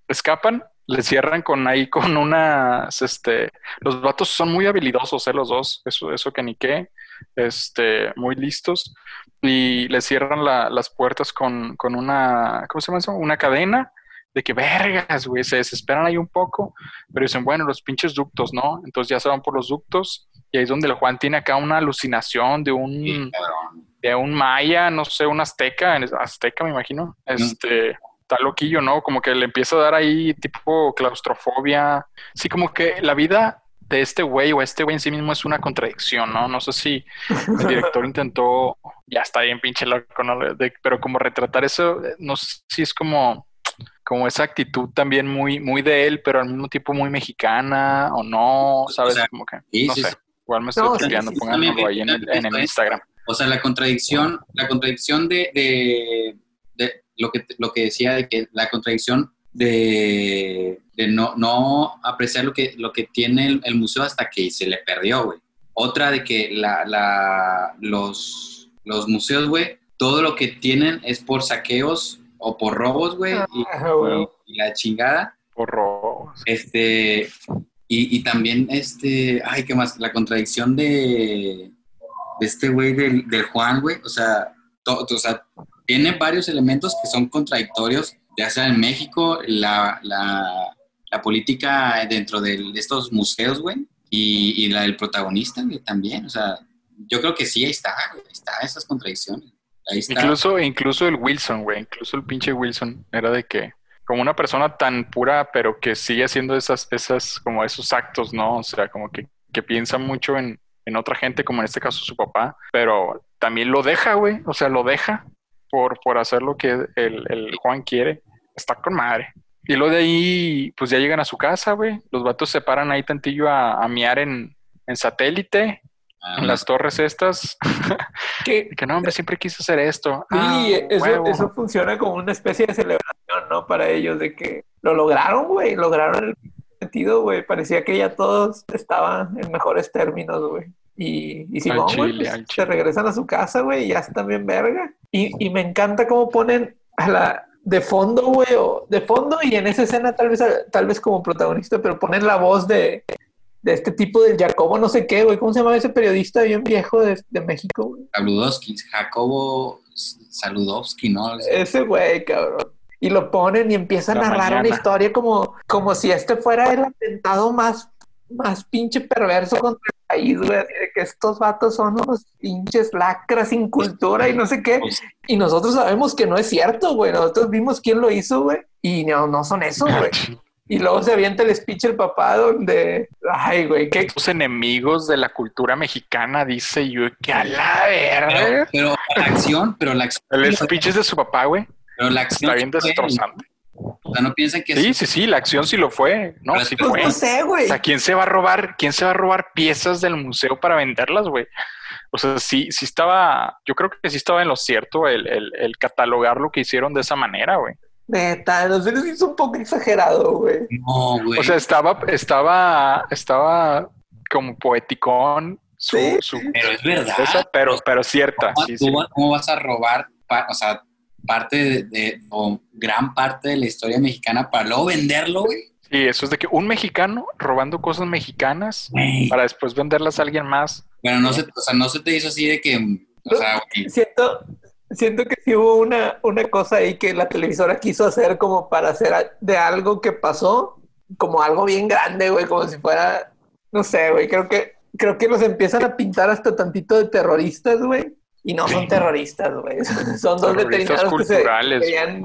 escapan, les cierran con ahí con unas, este, los vatos son muy habilidosos, eh, los dos, eso, eso que ni qué, este, muy listos, y les cierran la- las puertas con, con una, ¿cómo se llama eso? Una cadena de que vergas, güey, se desesperan ahí un poco, pero dicen, bueno, los pinches ductos, ¿no? Entonces ya se van por los ductos y ahí es donde el Juan tiene acá una alucinación de un Sí, de un maya, no sé, un azteca, azteca me imagino, este, está loquillo, ¿no? Como que le empieza a dar ahí tipo claustrofobia, sí, como que la vida de este güey o este güey en sí mismo es una contradicción, ¿no? No sé si el [LAUGHS] director intentó, ya está bien pinche loco, ¿no? De- pero como retratar eso, eh, no sé si es como, como esa actitud también muy, muy de él, pero al mismo tiempo muy mexicana o no, ¿sabes? O sea, como que, sí, no sí, sé. sí. Igual me estoy No, pónganlo ahí en el, en el. Instagram. O sea, la contradicción, la contradicción de, de, de lo, que, lo que decía de que la contradicción de, de no, no apreciar lo que, lo que tiene el, el museo hasta que se le perdió, güey. Otra de que la, la, los, los museos, güey, todo lo que tienen es por saqueos o por robos, güey, y, güey. y- y la chingada. Por robos. Este, y, y también, este, ay, ¿qué más? La contradicción de, de este güey del, del Juan, güey. O sea, to- o sea, tiene varios elementos que son contradictorios, ya sea en México, la, la, política dentro de estos museos, güey, y, la del protagonista, también. O sea, yo creo que sí, ahí está, güey, ahí está esas contradicciones. Ahí está. Incluso, incluso el Wilson, güey, incluso el pinche Wilson era de que, como una persona tan pura, pero que sigue haciendo esas, esas, como esos actos, ¿no? O sea, como que, que piensa mucho en, en otra gente, como en este caso su papá, pero también lo deja, güey, o sea, lo deja por, por hacer lo que el, el Juan quiere. Está con madre. Y luego de ahí, pues ya llegan a su casa, güey. Los vatos se paran ahí tantillo a, a miar en, en satélite, Ah, en las torres estas. [LAUGHS] Que, que no, hombre, siempre quise hacer esto. Sí, Ah, eso, eso funciona como una especie de celebración, ¿no? Para ellos, de que lo lograron, güey, lograron el sentido, güey. Parecía que ya todos estaban en mejores términos, güey. Y, y Simón, güey, pues, se regresan a su casa, güey, y ya están bien verga. Y, y me encanta cómo ponen a la de fondo, güey, o de fondo y en esa escena tal vez, tal vez como protagonista, pero ponen la voz de, de este tipo del Jacobo no sé qué, güey. ¿Cómo se llama ese periodista bien viejo de, de México, güey? Saludowski, Jacobo Saludowski, ¿no? Ese güey, cabrón. Y lo ponen y empieza a narrar mañana. una historia como, como si este fuera el atentado más, más pinche perverso contra el país, güey. así de que estos vatos son unos pinches lacras sin cultura y no sé qué. Pues, Y nosotros sabemos que no es cierto, güey. Nosotros vimos quién lo hizo, güey. Y no, no son esos, güey. Y luego se avienta el speech el papá donde... Ay, güey, qué... Estos enemigos de la cultura mexicana, dice yo, que a la pero, verga. pero la acción, pero la acción, El speech es de su papá, güey. pero la acción Está bien fue- destrozante. O sea, no piensen que Sí, sí, sí, la acción sí lo fue. No, Pero sí fue. Pues no sé, O sea, ¿quién se va a robar? ¿Quién se va a robar piezas del museo para venderlas, güey? O sea, sí, sí estaba, yo creo que sí estaba en lo cierto el, el, el catalogar lo que hicieron de esa manera, güey. Neta, no sé, es un poco exagerado, güey. no, güey. O sea, estaba, estaba, estaba como poeticón su, Sí. su pero es verdad. esa, pero, pero cierta. ¿Cómo, Sí, tú sí. vas- cómo vas a robar, pa- o sea, parte de, de- o gran parte de la historia mexicana para luego venderlo, güey? Sí, eso es de que un mexicano robando cosas mexicanas Güey. para después venderlas a alguien más. Bueno, no se, o sea, no se te hizo así de que, o sea, güey, Siento, siento que sí hubo una, una cosa ahí que la televisora quiso hacer como para hacer de algo que pasó, como algo bien grande, güey, como si fuera, no sé, güey, creo que, creo que los empiezan a pintar hasta tantito de terroristas, güey, y no son terroristas, güey, [LAUGHS] son dos veterinarios que se culturales, querían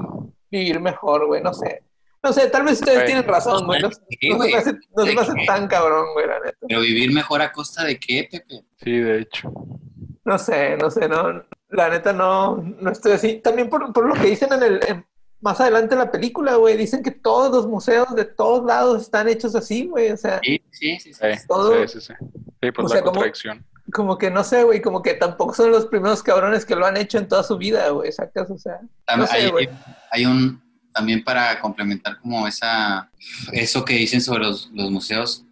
vivir mejor, güey, no sé. No sé, tal vez ustedes tienen razón, güey. No, se hace, no se hace tan cabrón, güey, la neta. pero vivir mejor a costa de qué, Pepe? Sí, de hecho. No sé, no sé, no, la neta no, no estoy así. También por, por lo que dicen en el, en- más adelante en la película, güey, dicen que todos los museos de todos lados están hechos así, güey, o sea, Sí, sí, sí. sí. Sí, Todo- sí, sí, sí. Sí, pues O sea, la como- contradicción. como que no sé, güey, como que tampoco son los primeros cabrones que lo han hecho en toda su vida, güey, sacas, o sea, También no sé, hay, güey. hay un, también para complementar como esa, eso que dicen sobre los, los museos,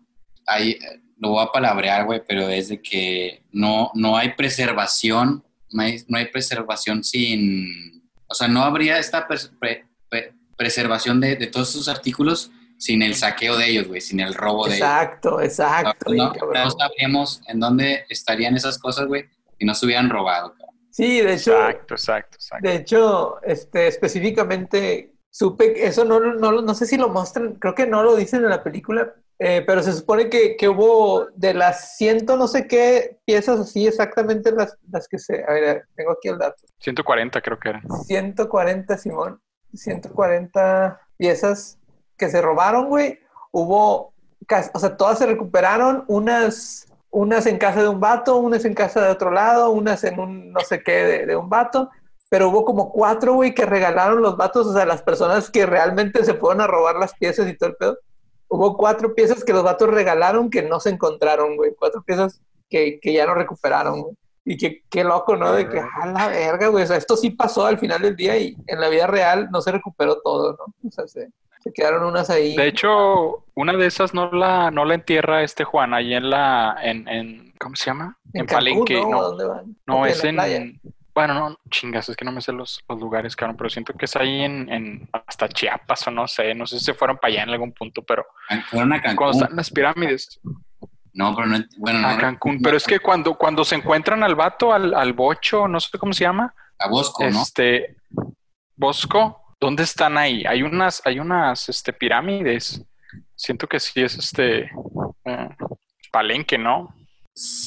hay, lo voy a palabrear, güey, pero es de que no, no hay preservación, no hay, no hay preservación sin, o sea, no habría esta pres- pre- pre- preservación de, de todos esos artículos sin el saqueo de ellos, güey, sin el robo de ellos. exacto, exacto, No, no, sabríamos en dónde estarían esas cosas, güey, si no se hubieran robado. cabrón. Sí, de hecho, Exacto, exacto, exacto. de hecho, este, específicamente supe que eso no, lo- no, no sé si lo muestran, creo que no lo dicen en la película, eh, pero se supone que, que hubo de las ciento no sé qué piezas así exactamente las, las que se, a ver, tengo aquí el dato, 140 creo que eran. 140, Simón, 140 piezas que se robaron, güey, hubo, o sea, todas se recuperaron, unas... Unas en casa de un vato, unas en casa de otro lado, unas en un no sé qué de, de un vato, pero hubo como cuatro, güey, que regalaron los vatos, o sea, las personas que realmente se fueron a robar las piezas y todo el pedo. Hubo cuatro piezas que los vatos regalaron que no se encontraron, güey. Cuatro piezas que, que ya no recuperaron, güey. Y que qué loco, ¿no? De que, a la verga, güey. O sea, esto sí pasó al final del día y en la vida real no se recuperó todo, ¿no? O sea, se, se quedaron unas ahí. De hecho, una de esas no la, no la entierra este Juan ahí en la, en, en ¿cómo se llama? En, Cancún, Palenque, ¿no? ¿A no. dónde van? No, es en, bueno, no, chingas, es que no me sé los, los lugares, cabrón, pero siento que es ahí en, en hasta Chiapas o no sé, no sé si se fueron para allá en algún punto, pero Fueron a cuando Cancún. están las pirámides, No, pero no, bueno, no. a Cancún, pero es que cuando, cuando se encuentran al vato, al, al bocho, no sé cómo se llama, A Bosco, ¿no? este, Bosco, ¿dónde están ahí? Hay unas, hay unas, este, pirámides, siento que sí es, este, eh, Palenque, ¿no?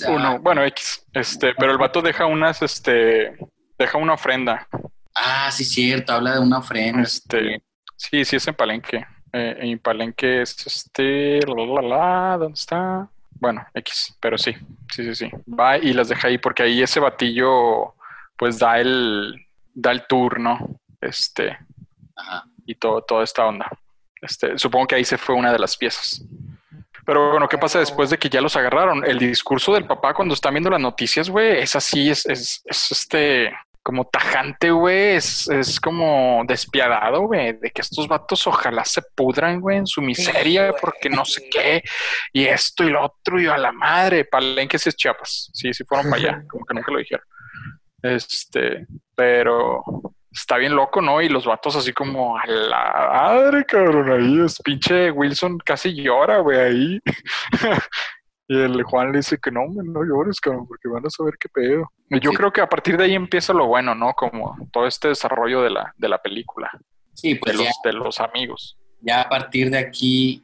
Ah, Uno, bueno, X, este, pero el vato deja unas, este, deja una ofrenda, Ah, sí, cierto, habla de una ofrenda. este, sí, sí es en Palenque, eh, en Palenque es, este, la, la, la, ¿dónde está? Bueno, X, pero sí, sí, sí, sí, va y las deja ahí porque ahí ese batillo, pues da el, da el tour, ¿no? Este, Ajá. y todo, toda esta onda. Este, supongo que ahí se fue una de las piezas. Pero bueno, ¿qué pasa después de que ya los agarraron? El discurso del papá cuando están viendo las noticias, güey, es así, es, es, es este, como tajante, güey, es, es como despiadado, güey, de que estos vatos ojalá se pudran, güey, en su miseria, güey. porque no sé qué, y esto y lo otro, y a la madre, Palenque sí es Chiapas, sí, sí fueron para allá, como que nunca lo dijeron. Este, pero está bien loco, ¿no? Y los vatos así como a la madre, cabrón, ahí es pinche Wilson casi llora, güey, ahí. [LAUGHS] y el Juan le dice que no, no llores, cabrón, porque van a saber qué pedo. Y yo creo que a partir de ahí empieza lo bueno, ¿no? Como todo este desarrollo de la, de la película. Sí, pues de, ya, los, de los amigos. ya a partir de aquí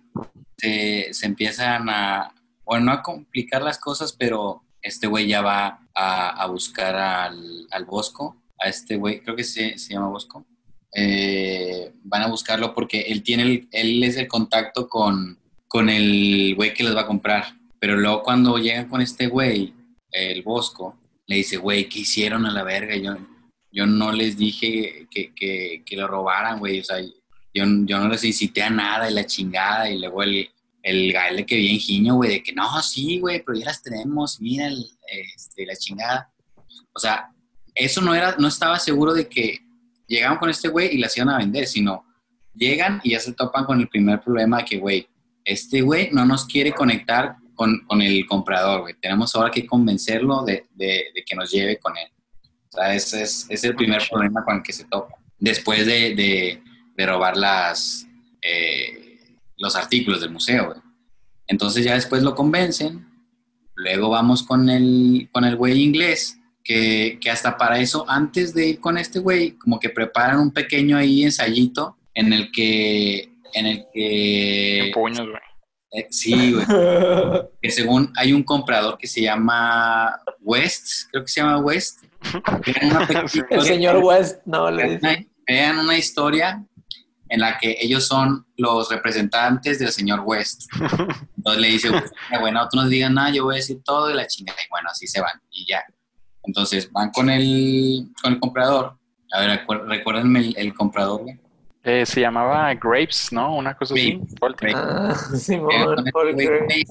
se, se empiezan a, bueno, no a complicar las cosas, pero este güey ya va a, a buscar al, al Bosco, a este güey, creo que se, se llama Bosco. Eh, van a buscarlo porque él tiene él es el contacto con, con el güey que les va a comprar. Pero luego cuando llegan con este güey, el Bosco, le dice, güey, ¿qué hicieron a la verga? Yo, yo no les dije que, que, que lo robaran, güey. O sea, yo, yo no les incité a nada y la chingada. Y luego el, el gaile que bien giño, güey, de que no, sí, güey, pero ya las tenemos, mira el, este, la chingada. O sea, eso no era, no estaba seguro de que llegaban con este güey y las iban a vender, sino llegan y ya se topan con el primer problema de que, güey, este güey no nos quiere conectar con, con el comprador, güey. Tenemos ahora que convencerlo de, de- que nos lleve con él. O sea, ese es, es el primer problema con el que se topa. Después de, de- robar las, eh, los artículos del museo. Entonces ya después lo convencen. Luego vamos con el, con el güey inglés, que, que hasta para eso, antes de ir con este güey, como que preparan un pequeño ahí ensayito en el que, en el que, En puños, güey. eh, sí, güey, [LAUGHS] que según hay un comprador que se llama West, creo que se llama West. [LAUGHS] El señor West, no, le dice. crean- crean una historia en la que ellos son los representantes del señor West. [LAUGHS] Entonces le dice, bueno, tú no digas nada, yo voy a decir todo de la chingada. Y bueno, así se van y ya. Entonces van con el, con el comprador. A ver, recuérdenme el, el comprador, güey. Eh, se llamaba Grapes, ¿no? Una cosa así. Grapes. Grapes. Ah, [LAUGHS] güey,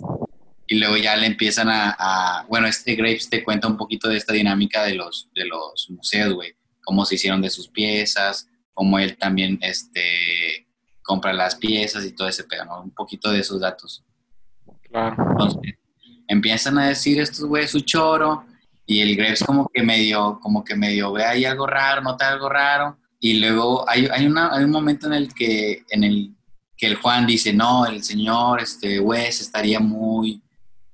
y luego ya le empiezan a, a- bueno, este Graves te cuenta un poquito de esta dinámica de los, de los museos, güey, cómo se hicieron de sus piezas, cómo él también, este, compra las piezas y todo ese pedo, ¿no? Un poquito de esos datos. Claro. Entonces, empiezan a decir estos güeyes su choro y el Graves como que medio, como que medio ve ahí algo raro, nota algo raro y luego hay, hay, una, hay un momento en el que, en el que el Juan dice, no, el señor este, Wes estaría muy,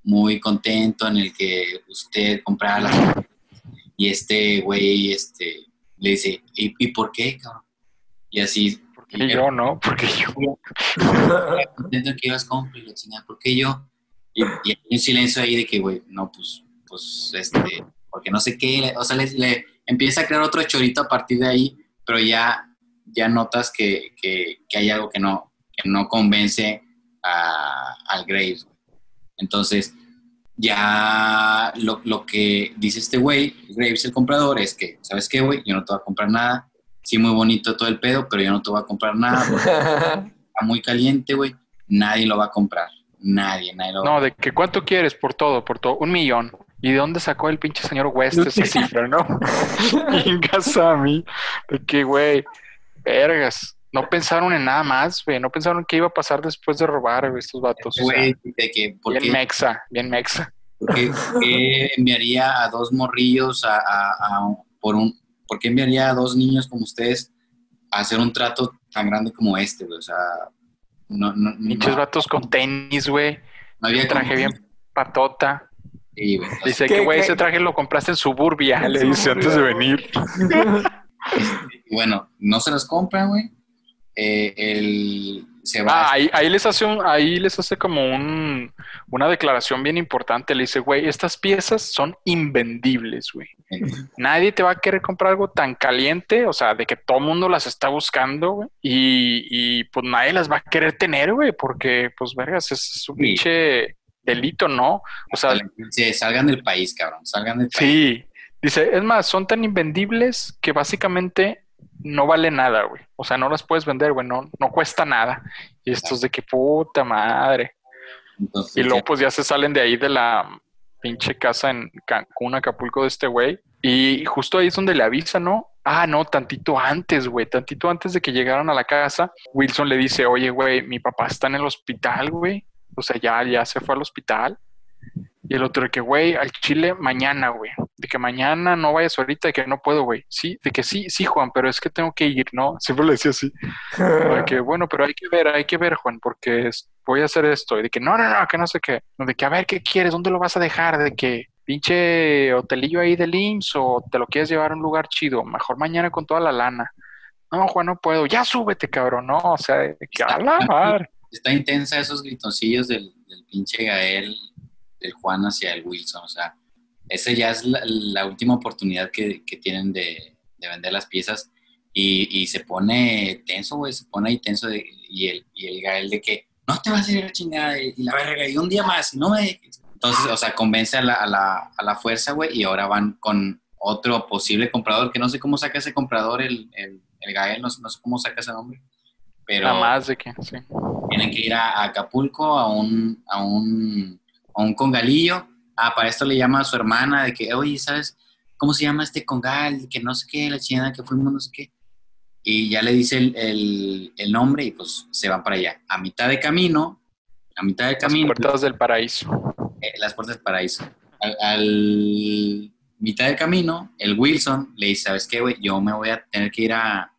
muy contento en el que usted comprara las y este güey este, le dice, ¿y, y por qué, cabrón? Y así, Porque yo, ¿no? Porque yo. [LAUGHS] contento en que ibas y chingada, ¿por qué yo? Y, y hay un silencio ahí de que, güey, no, pues, pues, este, porque no sé qué, o sea, le, le empieza a crear otro chorito a partir de ahí, pero ya, ya notas que, que, que hay algo que no, que no convence a- al Graves. Entonces, ya lo, lo que dice este güey, Graves el comprador, es que, ¿sabes qué, güey? Yo no te voy a comprar nada. Sí, muy bonito todo el pedo, pero yo no te voy a comprar nada porque [LAUGHS] está muy caliente, güey. Nadie lo va a comprar. Nadie, nadie lo va a No, de que cuánto quieres por todo, por todo. Un millón. ¿Y de dónde sacó el pinche señor West esa cifra, no? [LAUGHS] Vengas a mí. De que, güey, vergas. No pensaron en nada más, güey. No pensaron qué iba a pasar después de robar, güey, estos vatos. Este O sea, güey, de que, ¿por bien qué, mexa, bien mexa. por qué- [LAUGHS] enviaría a dos morrillos a, a- a- por un, por qué enviaría a dos niños como ustedes a hacer un trato tan grande como este, güey? O sea, no, no, no, Pinches vatos con tenis, güey. no había Un traje como- bien patota. Dice ¿Qué- que, güey, ese traje lo compraste en Suburbia. En Le dice antes de venir. bueno, no se los compran, güey. Eh, el, se va Ah, ahí, ahí les hace un, ahí les hace como un, una declaración bien importante. Le dice, güey, estas piezas son invendibles, güey. Nadie te va a querer comprar algo tan caliente, o sea, de que todo el mundo las está buscando, güey. Y, y, pues nadie las va a querer tener, güey, porque, pues, vergas, es, es un Sí. pinche delito, ¿no? O sea, Sí, salgan del país, cabrón. Salgan del país. sí. Dice, es más, son tan invendibles que básicamente no vale nada, güey. O sea, no las puedes vender, güey, no, no cuesta nada. Y estos de que puta madre. Entonces, Y luego pues ya se salen de ahí de la pinche casa en Cancún, Acapulco de este güey. Y justo ahí es donde le avisa, ¿no? Ah, no, tantito antes, güey, tantito antes de que llegaran a la casa, Wilson le dice, oye, güey, mi papá está en el hospital, güey. O sea, ya, ya se fue al hospital. Y el otro de que, güey, al chile mañana, güey. De que mañana no vayas ahorita, de que no puedo, güey. Sí, de que sí, sí, Juan, pero es que tengo que ir, ¿no? Siempre le decía así. [LAUGHS] De que, bueno, pero hay que ver, hay que ver, Juan, porque voy a hacer esto. Y de que, no, no, no, que no sé qué. De que, a ver, ¿qué quieres? ¿Dónde lo vas a dejar? De que, pinche hotelillo ahí de IMSS o te lo quieres llevar a un lugar chido. Mejor mañana con toda la lana. No, Juan, no puedo. Ya súbete, cabrón. No, o sea, de que a la [LAUGHS] Está intensa esos gritoncillos del, del pinche Gael del Juan hacia el Wilson. O sea, esa ya es la, última oportunidad que, tienen de, vender las piezas. Y, se pone tenso, güey, se pone ahí tenso. y, el, y el Gael de que no te vas a ir a la chingada y la verga, y un día más, no me Entonces, o sea, convence a la, a la, a la fuerza, güey, y ahora van con otro posible comprador, que no sé cómo saca ese comprador, el, el, el Gael, no, no sé cómo saca ese nombre. Pero Nada más de que, sí. Tienen que ir a, Acapulco a un, a un o un congalillo. Ah, para esto le llama a su hermana de que, oye, ¿sabes cómo se llama este congal? Que no sé qué, la chingada que fuimos, no sé qué. Y ya le dice el, el, nombre y pues se van para allá. A mitad de camino, a mitad de camino. Las puertas del paraíso. Eh, las puertas del paraíso. Al, mitad del camino, el Wilson le dice, ¿sabes qué, güey? Yo me voy a tener que ir a...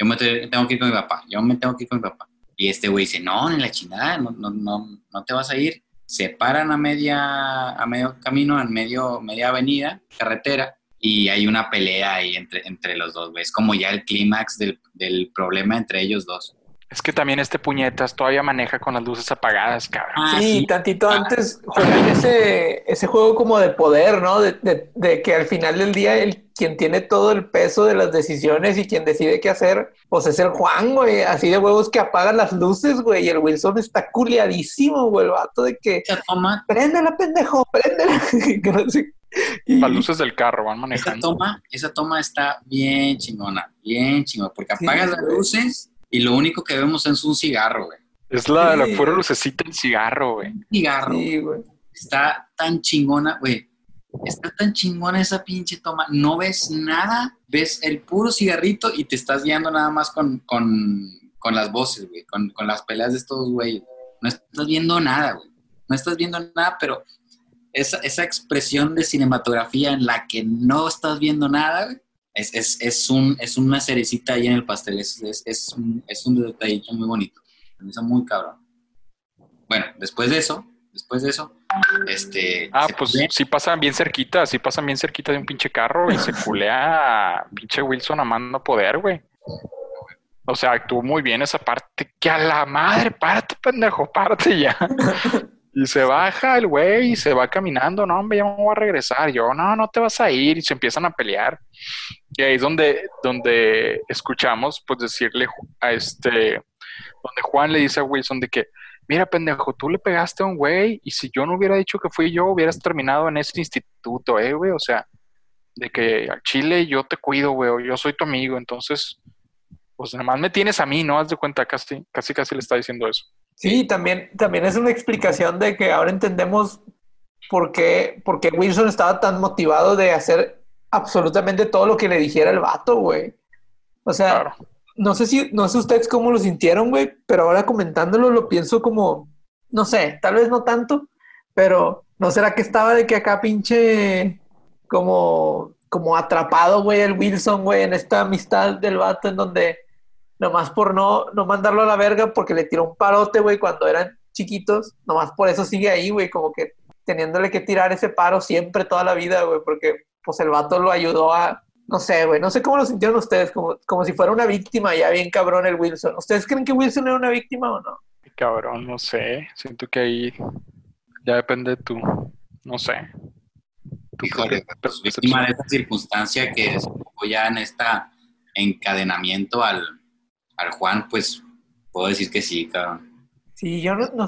Yo me tengo que ir con mi papá. Yo me tengo que ir con mi papá. Y este güey dice, no, ni la chingada, no, no, no, no te vas a ir se paran a media a medio camino, en medio media avenida, carretera y hay una pelea ahí entre, entre los dos, Es como ya el clímax del, del problema entre ellos dos. Es que también este puñetas todavía maneja con las luces apagadas, cabrón. Ah, sí, tantito ah. antes juegan ese, ese juego como de poder, ¿no? De, de, que al final del día el quien tiene todo el peso de las decisiones y quien decide qué hacer, pues es el Juan, güey. Así de huevos que apagan las luces, güey. Y el Wilson está culiadísimo, güey. El vato de que... toma. Préndela, pendejo, préndela. [LAUGHS] Las luces del carro van manejando. Esa toma, esa toma está bien chingona, bien chingona, porque apagas las luces y lo único que vemos es un cigarro, güey. Es la, la pura lucecita del cigarro, güey. Cigarro. Sí, güey. Está tan chingona, güey. Está tan chingona esa pinche toma. No ves nada, ves el puro cigarrito y te estás guiando nada más con, las voces, güey, con, las peleas de estos güeyes. No estás viendo nada, güey. No estás viendo nada, pero esa, esa expresión de cinematografía en la que no estás viendo nada, güey, es, es, es, un, es una cerecita ahí en el pastel, es, es, es, un, es un detallito muy bonito. Me hizo muy cabrón. Bueno, después de eso, después de eso, este... Ah, pues sí pasan bien cerquita, sí pasan bien cerquita de un pinche carro y se culea a pinche Wilson amando poder, güey. O sea, actuó muy bien esa parte. Que a la madre, párate, pendejo, párate ya. [LAUGHS] Y se baja el güey y se va caminando, no, hombre, ya me voy a regresar. Yo, no, no te vas a ir. Y se empiezan a pelear. Y ahí es donde, donde escuchamos, pues, decirle a este, donde Juan le dice a Wilson de que, mira, pendejo, tú le pegaste a un güey y si yo no hubiera dicho que fui yo, hubieras terminado en ese instituto, eh, güey. O sea, de que al Chile yo te cuido, güey, yo soy tu amigo. Entonces, pues, nada más me tienes a mí, ¿no? Haz de cuenta, casi, casi, casi le está diciendo eso. Sí, también, también es una explicación de que ahora entendemos por qué, por qué Wilson estaba tan motivado de hacer absolutamente todo lo que le dijera el vato, güey. O sea, no sé si, no sé ustedes cómo lo sintieron, güey, pero ahora comentándolo lo pienso como, no sé, tal vez no tanto, pero ¿no será que estaba de que acá pinche como, como atrapado, güey, el Wilson, güey, en esta amistad del vato en donde nomás por no, no mandarlo a la verga porque le tiró un parote, güey, cuando eran chiquitos, nomás por eso sigue ahí, güey, como que teniéndole que tirar ese paro siempre, toda la vida, güey, porque pues el vato lo ayudó a, no sé, güey, no sé cómo lo sintieron ustedes, como, como si fuera una víctima, ya bien cabrón el Wilson. ¿Ustedes creen que Wilson era una víctima o no? Cabrón, no sé, siento que ahí ya depende de tú, no sé. Híjole, pues, víctima de esta circunstancia que es ya en este encadenamiento al, al Juan, pues puedo decir que sí, cabrón. Sí, yo no, no,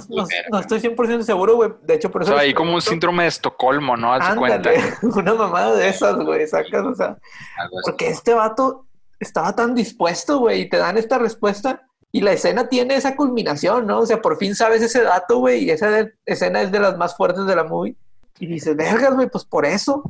no, estoy 100% seguro, güey. De hecho, por eso. O sea, hay como un síndrome de Estocolmo, ¿no? Haz cuenta. [LAUGHS] Una mamada de esas, güey, sacas, o sea. Porque este vato estaba tan dispuesto, güey, y te dan esta respuesta. Y la escena tiene esa culminación, ¿no? O sea, por fin sabes ese dato, güey, y esa escena es de las más fuertes de la movie. Y dices, vergas, güey, pues por eso.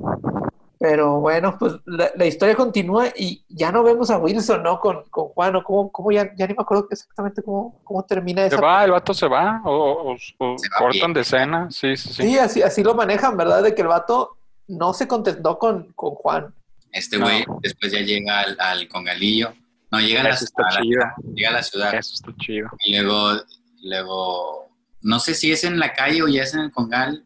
Pero bueno, pues la, la historia continúa y ya no vemos a Wilson, ¿no? Con, con Juan, ¿o cómo, cómo ya, ya ni me acuerdo exactamente cómo, cómo termina Se esa. va, el vato se va, o, o- o Se va cortan bien. de escena, sí, sí, sí. Sí, así, así lo manejan, ¿verdad? De que el vato no se contentó con, con Juan. Este No. güey después ya llega al, al Congalillo. No, llega a la, Eso a la- llega a la ciudad. eso está chido. Y luego, luego, no sé si es en la calle o ya es en el Congal,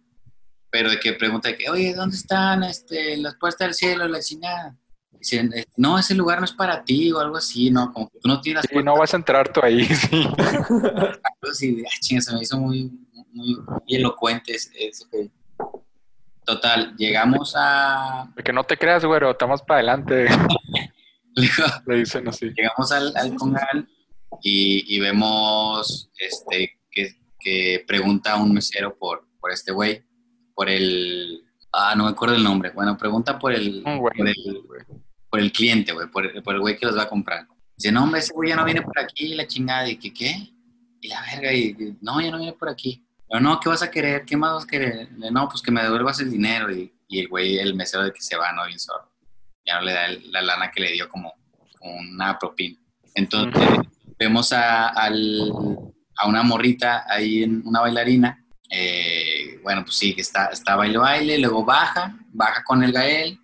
pero de que pregunta de que, oye, ¿dónde están este, las puertas del cielo, la chingada? Dicen, eh, no, ese lugar no es para ti o algo así, ¿no? Como que tú no tienes Sí, no vas a entrar tú ahí, [LAUGHS] sí. ah, chinga, se me hizo muy, muy, muy elocuente ese güey. Total, llegamos a... Que no te creas, güero, estamos para adelante, [LAUGHS] le dicen así. llegamos al, al Congal y, y vemos este, que, que pregunta un mesero por, por este güey, por el... Ah, no me acuerdo el nombre. Bueno, pregunta por el, por el, por el cliente, güey, por, el- por el güey que los va a comprar. Dice, no, hombre, ese güey ya no viene por aquí, la chingada, y que, ¿qué? Y la verga, y, no, ya no viene por aquí. Pero no, ¿qué vas a querer? ¿Qué más vas a querer? No, pues que me devuelvas el dinero. Y, y el güey, el mesero de que se va, no, bien sordo. Ya no le da el- la lana que le dio como, como una propina. Entonces, vemos a, al- a una morrita ahí en una bailarina. eh, bueno, pues sí, que está, está baile baile, luego baja, baja con el Gael,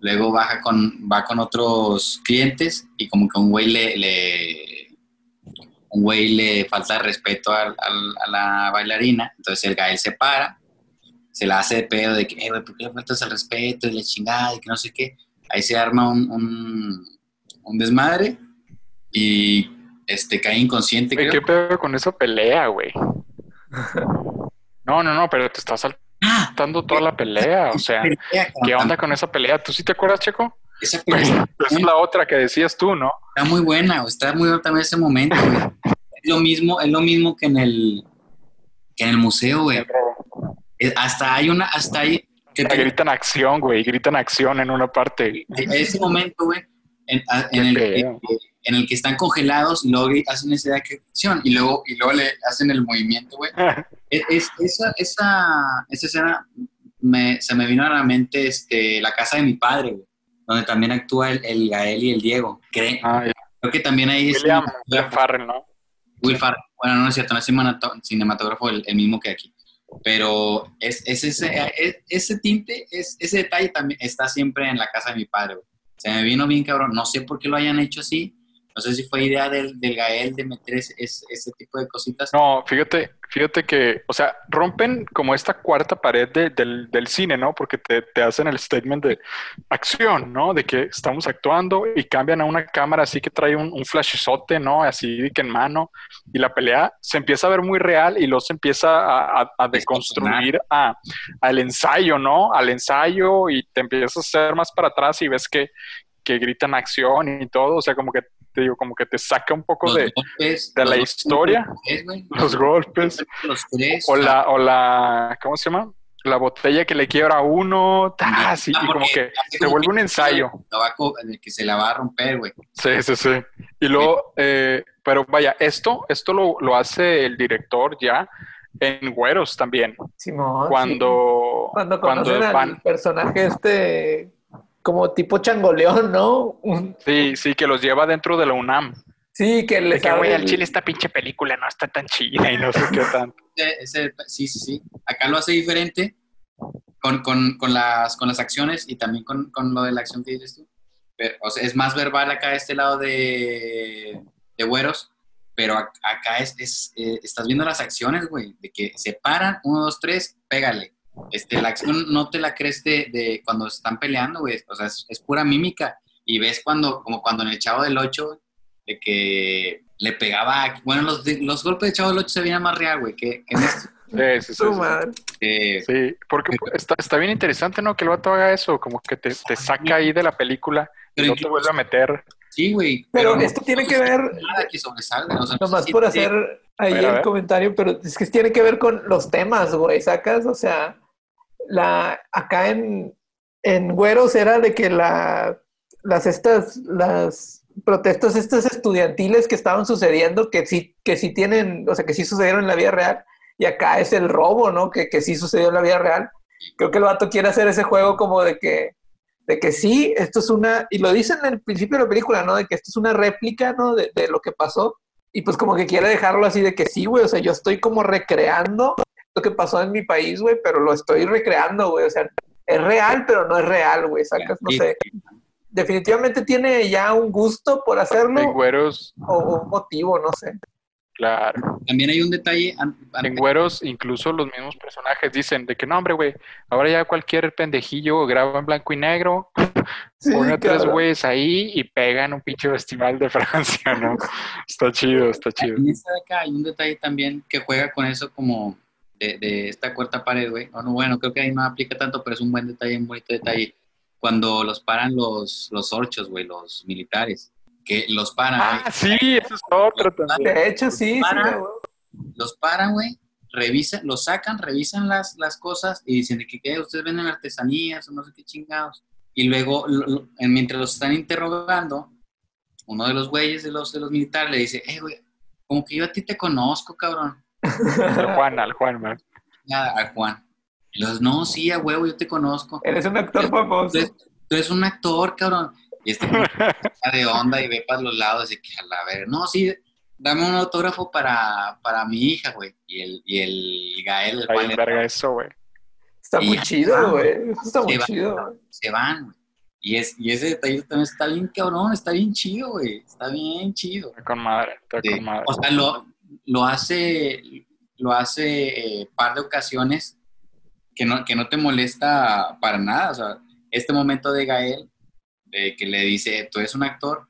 luego baja con, va con otros clientes y como que un güey le, le- un güey le falta respeto al- al- a la bailarina, entonces el Gael se para, se la hace de pedo de que, eh, güey, ¿por qué le faltas el respeto y la chingada y que no sé qué? Ahí se arma un, un, un desmadre y este, cae inconsciente, Güey. ¿Qué pedo con esa pelea, güey? [LAUGHS] No, no, no, pero te estás ¡Ah! saltando toda la pelea, o sea, ¿qué onda con esa pelea? ¿Tú sí te acuerdas, Checo? Esa Pues, pelea [LAUGHS] esa es la otra que decías tú, ¿no? está muy buena, está muy buena también ese momento, güey. Es lo mismo, es lo mismo que en el, que en el museo, güey. Eh, Hasta hay una, hasta hay, que te- Gritan acción, güey, gritan acción en una parte. ese momento, güey, en, en el, que, en el que están congelados y luego hacen esa acción y luego, y luego le hacen el movimiento, güey. Es, [LAUGHS] es- esa, esa, esa escena me, se me vino a la mente este, la casa de mi padre, güey, donde también actúa el, el Gael y el Diego. Cre- Ah. Creo que también ahí es William, William Farrell, ¿no? Will Farrell. Bueno, no es cierto, no es cinematógrafo el, el mismo que aquí. Pero es, es ese, es- ese tinte, es, ese detalle también está siempre en la casa de mi padre. güey. Se me vino bien cabrón. No sé por qué lo hayan hecho así. No sé si fue idea del, del Gael de meter ese, tipo de cositas. No, fíjate, fíjate que, o sea, rompen como esta cuarta pared de- del, del cine, ¿no? Porque te, te hacen el statement de acción, ¿no? De que estamos actuando y cambian a una cámara así que trae un, un ¿no? Así de que en mano. Y la pelea se empieza a ver muy real y luego se empieza a, a- a deconstruir a- al ensayo, ¿no? Al ensayo y te empiezas a hacer más para atrás y ves que, que gritan acción y todo. O sea, como que te digo, como que te saca un poco Los de golpes, de los la golpes, historia. los golpes. Los tres. O la, o la, ¿cómo se llama? La botella que le quiebra a uno, ta, así, Ah, y como que se vuelve un ensayo. la va a co- de que se la va a romper, güey. Sí, sí, sí. Y luego, eh, pero vaya, esto, esto lo, lo hace el director ya en Güeros también. Simón, sí. Cuando, Cuando cuando conocen al van, personaje este como tipo changoleón, ¿no? Sí, sí, que los lleva dentro de la UNAM. sí, que De les güey, al el- chile esta pinche película no está tan chida y no sé qué tanto. [LAUGHS] Ese- sí, sí, sí. Acá lo hace diferente con, con, con, las, con las acciones y también con, con lo de la acción que dices tú. Pero, o sea, es más verbal acá este lado de, de güeros, pero ac- acá es, es eh, estás viendo las acciones, güey, de que se paran, uno, dos, tres, pégale. Este, la acción no te la crees de, de cuando están peleando, güey. O sea, es, es pura mímica. Y ves cuando, como cuando en el Chavo del 8, de que le pegaba, bueno, los, de- los golpes de Chavo del 8 se veían más real, güey, que, que en esto. [LAUGHS] Sí, sí, sí, Su sí. madre. que- Sí, porque está, está bien interesante, ¿no? Que el vato haga eso, como que te, te saca ahí de la película y no te vuelve a meter. Sí, güey. Pero esto tiene que ver- Nada que sobresalga. O sea, no Nomás sé si- por hacer ahí el comentario, pero es que tiene que ver con los temas, güey, ¿sacas? O sea, la, acá en, en Güeros era de que la, las estas, las protestas estas estudiantiles que estaban sucediendo, que sí, que sí tienen, o sea, que sí sucedieron en la vida real, y acá es el robo, ¿no? Que, que sí sucedió en la vida real. Creo que el vato quiere hacer ese juego como de que de que sí, esto es una, y lo dicen en el principio de la película, ¿no? De que esto es una réplica, ¿no? De, de lo que pasó. Y pues como que quiere dejarlo así de que sí, güey, o sea, yo estoy como recreando que pasó en mi país, güey, pero lo estoy recreando, güey, o sea, es real, pero no es real, güey, sacas, no sé. Definitivamente tiene ya un gusto por hacerlo. En güeros, O un motivo, no sé. claro. También hay un detalle. En güeros, incluso los mismos personajes dicen de que no, hombre, güey, ahora ya cualquier pendejillo graba en blanco y negro, [LAUGHS] Sí, pone a tres güeyes ahí y pegan un pinche festival de Francia, ¿no? [LAUGHS] Está chido, está chido. En esta de acá hay un detalle también que juega con eso como de, de esta cuarta pared, güey. O no, bueno, creo que ahí no aplica tanto, pero es un buen detalle, un bonito detalle. Cuando los paran los, los orchos, güey, los militares, que los paran, Ah, güey. sí, eso es otro también. De hecho, sí, los paran, güey, revisan, los sacan, revisan las, las cosas y dicen de que ¿qué? ustedes venden artesanías o no sé qué chingados. Y luego, lo- lo- en- mientras los están interrogando, uno de los güeyes de los, de los militares le dice, eh, güey, como que yo a ti te conozco, cabrón. [LAUGHS] Al Juan, al Juan, man. Nada, a Juan. Los, no, sí, a huevo, yo te conozco. Eres un actor famoso. Tú eres, tú eres un actor, cabrón. Y este [LAUGHS] de onda y ve para los lados y que a la ver, no, sí, dame un autógrafo para, para mi hija, güey. Y el, y el Gael, el le- verga eso, güey. Está Y muy chido, güey. Está muy chido. se van, güey. Y, es, y ese detalle también está bien cabrón, está bien chido, güey. Está bien chido. Está con madre, está Sí. con madre. O sea, lo, lo hace, lo hace eh, par de ocasiones que no, que no te molesta para nada. Este momento de Gael, de que le dice, tú eres un actor,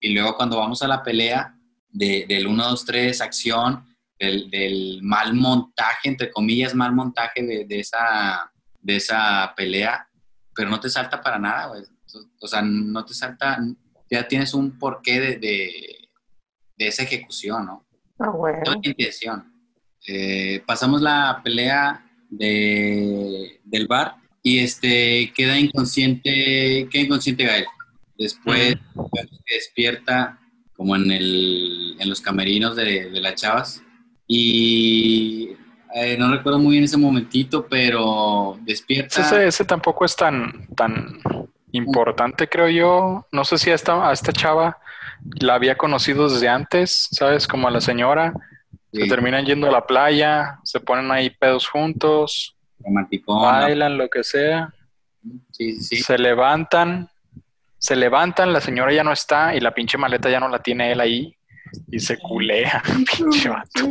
y luego cuando vamos a la pelea de, del 1, 2, 3, acción, del, mal montaje, entre comillas, mal montaje de, de esa, de esa pelea, pero no te salta para nada. O sea, no te salta, ya tienes un porqué de, de, de esa ejecución, ¿no? Ah. Toda la intención. Eh, pasamos la pelea de, del bar y este queda inconsciente, queda inconsciente Gael. Después se despierta como en, el, en los camerinos de, de las chavas y eh, no recuerdo muy bien ese momentito, pero despierta. Ese, ese tampoco es tan, tan importante, creo yo. No sé si a esta, a esta chava la había conocido desde antes, ¿sabes? Como a la señora. Se terminan yendo a la playa, se ponen ahí pedos juntos, romanticón, ¿no? bailan, lo que sea. Sí, sí, sí. Se levantan, se levantan, la señora ya no está y la pinche maleta ya no la tiene él ahí y se culea, [LAUGHS] pinche vato.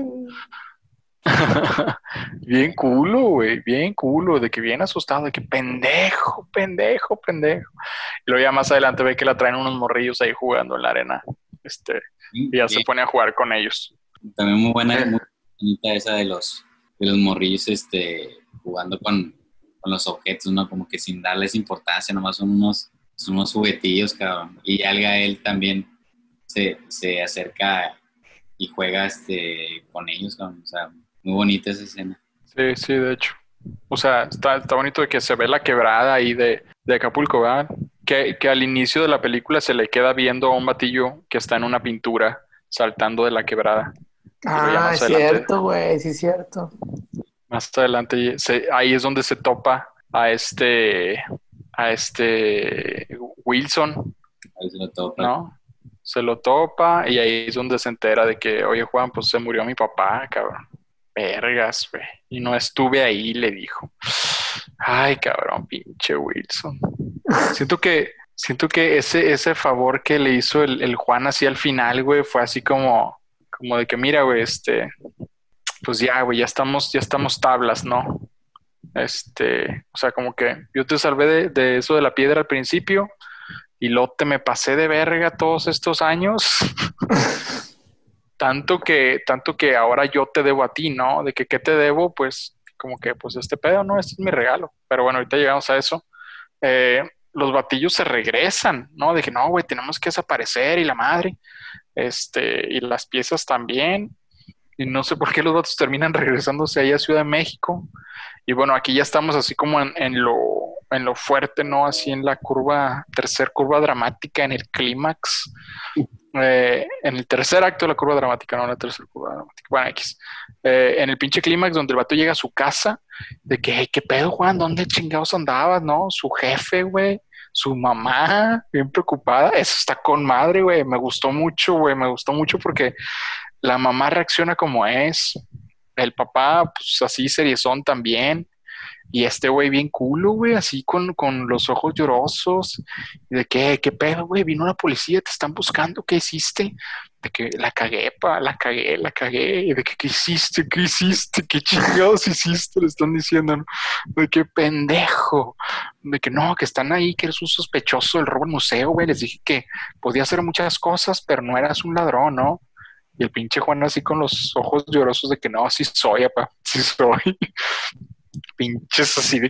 [LAUGHS] bien culo, güey, bien culo, de que bien asustado, de que pendejo, pendejo, pendejo. Y luego ya más adelante ve que la traen unos morrillos ahí jugando en la arena. Este, y ya se pone a jugar con ellos. También muy buena, Eh. muy bonita esa de los, de los morrillos este, jugando con, con los objetos, ¿no? Como que sin darles importancia, nomás son unos, son unos juguetillos, cabrón. Y Alga él también se, se acerca y juega este, con ellos, cabrón. O sea, muy bonita esa escena. Sí, sí, de hecho. O sea, está, está bonito de que se ve la quebrada ahí de, de Acapulco, ¿verdad? Que, que al inicio de la película se le queda viendo a un batillo que está en una pintura saltando de la quebrada. Ah, es adelante. cierto, güey, sí es cierto. Más adelante, se- ahí es donde se topa a este, a este Wilson, Ahí se lo topa. ¿no? Se lo topa y ahí es donde se entera de que, oye Juan, pues se murió mi papá, cabrón. Vergas, güey. Y no estuve ahí, le dijo. Ay, cabrón, pinche Wilson. Siento que, siento que ese, ese favor que le hizo el, el Juan así al final, güey, fue así como, como de que, mira, güey, este, pues ya, güey, ya estamos, ya estamos tablas, ¿no? Este, o sea, como que yo te salvé de, eso de la piedra al principio y luego te me pasé de verga todos estos años. [LAUGHS] tanto que, tanto que ahora yo te debo a ti, ¿no? De que qué te debo, pues, como que, pues este pedo, ¿no? Este es mi regalo. Pero bueno, ahorita llegamos a eso. Eh, los batillos se regresan, ¿no? De que no, güey, tenemos que desaparecer y la madre. Este, y las piezas también. Y no sé por qué los vatos terminan [LAUGHS] regresándose ahí a Ciudad de México. Y bueno, aquí ya estamos así como en, en lo, en lo fuerte, ¿no? Así en la curva, tercer curva dramática, en el clímax. Eh, en el tercer acto de la curva dramática, no en la tercera curva dramática. Bueno, X. Eh, en el pinche clímax donde el vato llega a su casa, de que, "Hey, ¿qué pedo, Juan? ¿Dónde chingados andabas, no? Su jefe, güey. su mamá, bien preocupada. Eso está con madre, güey. Me gustó mucho, güey. Me gustó mucho porque la mamá reacciona como es. El papá, pues así seriezón también. Y este güey bien culo, güey, así con, con los ojos llorosos. De qué, qué pedo, güey, vino la policía, te están buscando, ¿qué hiciste? De que la cagué, pa, la cagué, la cagué. De que, ¿qué hiciste? ¿Qué hiciste? ¿Qué chingados hiciste? Le están diciendo, ¿no? De que pendejo. De que no, que están ahí, que eres un sospechoso del robo al museo, güey. Les dije que podía hacer muchas cosas, pero no eras un ladrón, ¿no? Y el pinche Juan así con los ojos llorosos de que no, sí soy, apa, [LAUGHS] sí soy pinches así de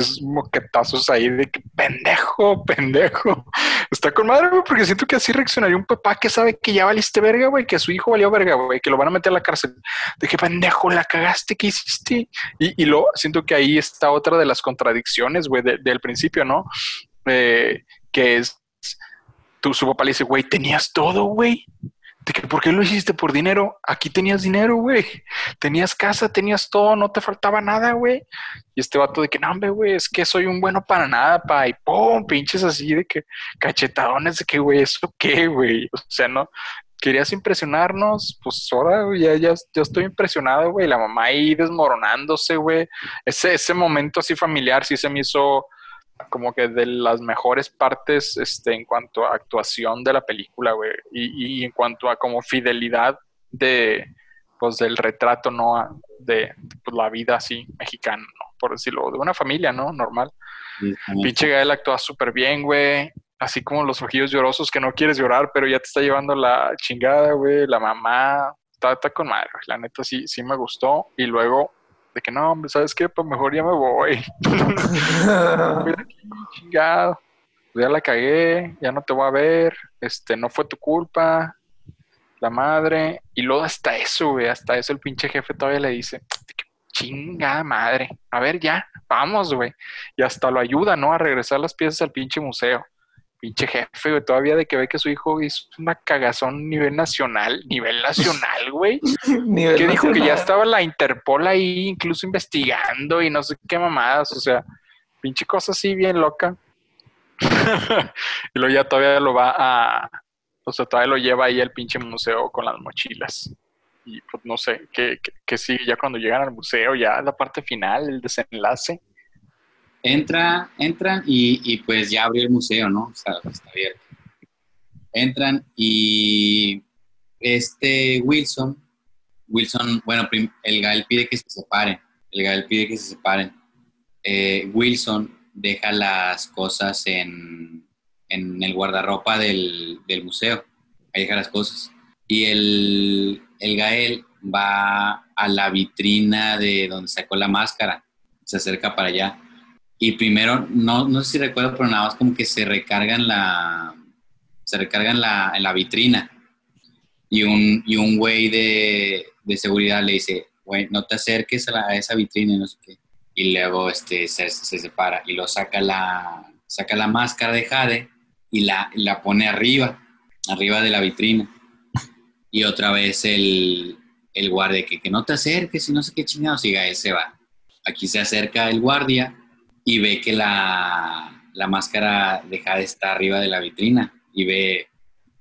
esos moquetazos ahí de que pendejo, pendejo. Está con madre, güey, porque siento que así reaccionaría un papá que sabe que ya valiste verga, güey, que su hijo valió verga, güey, que lo van a meter a la cárcel. De que pendejo, la cagaste, ¿qué hiciste? Y, y lo siento que ahí está otra de las contradicciones, güey, del principio, ¿no? Eh, que es, tu, su papá le dice, güey, tenías todo, güey de que ¿por qué lo hiciste por dinero? Aquí tenías dinero, güey. Tenías casa, tenías todo, no te faltaba nada, güey. Y este vato de que, no, hombre, güey, es que soy un bueno para nada, pa. Y pum, pinches así de que cachetadones de que, güey, ¿eso qué, güey? [LAUGHS] O sea, no, querías impresionarnos, pues ahora ya, ya, ya estoy impresionado, güey. La mamá ahí desmoronándose, güey. Ese, ese momento así familiar sí se me hizo como que de las mejores partes este, en cuanto a actuación de la película, güey, y, en cuanto a como fidelidad de, pues, del retrato, ¿no? De, pues, la vida así mexicana, ¿no? Por decirlo, de una familia, ¿no? Normal. Pinche Gael actúa súper bien, güey. Así como los ojillos llorosos que no quieres llorar, pero ya te está llevando la chingada, güey. La mamá. Está, está con madre, La neta sí, sí me gustó. Y luego de que no, hombre, ¿sabes qué? Pues mejor ya me voy. [LAUGHS] chingado. Ya la cagué, ya no te voy a ver, este, no fue tu culpa, la madre. Y luego hasta eso, güey, hasta eso el pinche jefe todavía le dice, chingada madre, a ver ya, vamos, güey. Y hasta lo ayuda, ¿no? A regresar las piezas al pinche museo pinche jefe, güey, todavía de que ve que su hijo hizo una cagazón nivel nacional, nivel nacional, güey. [LAUGHS] que dijo que ya estaba la Interpol ahí incluso investigando y no sé qué mamadas, o sea, pinche cosa así bien loca. [LAUGHS] y luego ya todavía lo va a, o sea, todavía lo lleva ahí al pinche museo con las mochilas. Y pues no sé, qué, qué sigue ya cuando llegan al museo, ya la parte final, el desenlace Entra, entran y, pues ya abrió el museo, ¿no? Está, está abierto. Entran y este Wilson, Wilson, bueno, el Gael pide que se separen, el Gael pide que se separen. Eh, Wilson deja las cosas en, en el guardarropa del, del, museo, ahí deja las cosas. Y el, el Gael va a la vitrina de donde sacó la máscara, se acerca para allá y primero, no, no sé si recuerdo, pero nada más como que se recargan la, se recargan la, en la vitrina. Y un, y un güey de, de seguridad le dice, güey, no te acerques a, esa vitrina y no sé qué. Y luego este, se, se, separa y lo saca la, saca la máscara de Jade y la, la pone arriba, arriba de la vitrina. Y otra vez el, el guardia que, que no te acerques y no sé qué chingados, y Gael se va. Aquí se acerca el guardia y ve que la, la máscara deja de estar arriba de la vitrina y ve,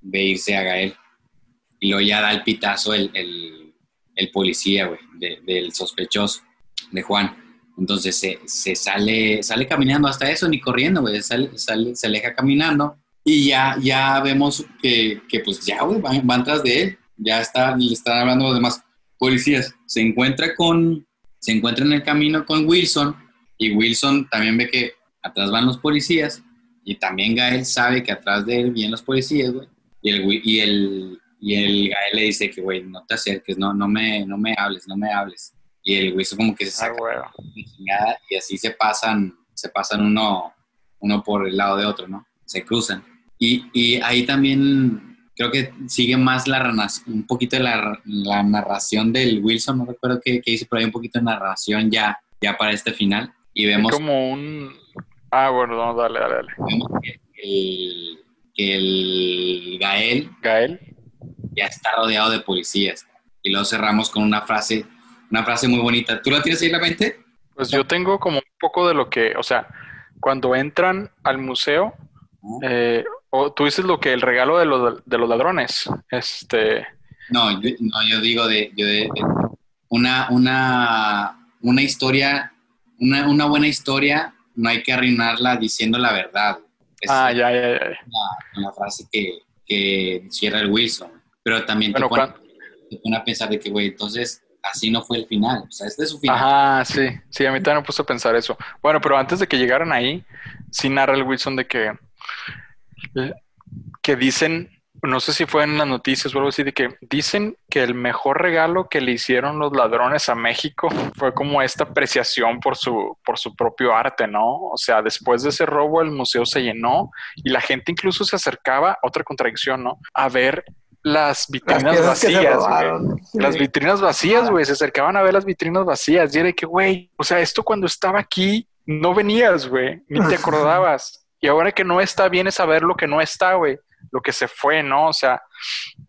ve irse a Gael. Y luego ya da el pitazo el, el, policía, güey, del sospechoso, de Juan. Entonces se, se, sale, sale caminando hasta eso, ni corriendo, güey, sale, sale, se aleja caminando y ya, ya vemos que, que pues ya, güey, van, van, tras de él. Ya está, le están hablando los demás policías. Se encuentra con, se encuentra en el camino con Wilson y Wilson también ve que atrás van los policías y también Gael sabe que atrás de él vienen los policías, güey. Y el, y el, y el Gael le dice que, güey, no te acerques, no, no, me, no me hables, no me hables. Y el Wilson como que se ah, saca y así se pasan, se pasan uno, uno por el lado de otro, ¿no? Se cruzan. Y, y ahí también creo que sigue más la un poquito de la, la narración del Wilson, no recuerdo qué, qué hice, pero hay un poquito de narración ya, ya para este final y vemos... como un... Ah, bueno, no, dale, dale, dale. Vemos que el, que el Gael, Gael ya está rodeado de policías. Y luego cerramos con una frase, una frase muy bonita. ¿Tú la tienes ahí en la mente? Pues yo tengo como un poco de lo que, o sea, cuando entran al museo, eh, o tú dices lo que el regalo de los, de los ladrones, este... No, yo, no, yo digo de, yo de, una, una, una historia, una, una, buena historia, no hay que arruinarla diciendo la verdad. ah, ya, ya, ya. La, la frase que, que, cierra el Wilson. Pero también te, pone, te, pone, a pensar de que, güey, entonces así no fue el final. O sea, este es su final. Ajá, sí, sí, a mí también me puso a pensar eso. Bueno, pero antes de que llegaran ahí, sí narra el Wilson de que, que dicen, no sé si fue en las noticias o algo así, de que dicen que el mejor regalo que le hicieron los ladrones a México fue como esta apreciación por su, por su propio arte, ¿no? O sea, después de ese robo el museo se llenó y la gente incluso se acercaba, otra contradicción, ¿no? A ver las vitrinas las vacías, sí. Las vitrinas vacías, güey. Se acercaban a ver las vitrinas vacías. Y era que, güey, o sea, esto cuando estaba aquí, no venías, güey. Ni te acordabas. y ahora que no está, vienes a ver lo que no está, güey. Lo que se fue, ¿no? O sea,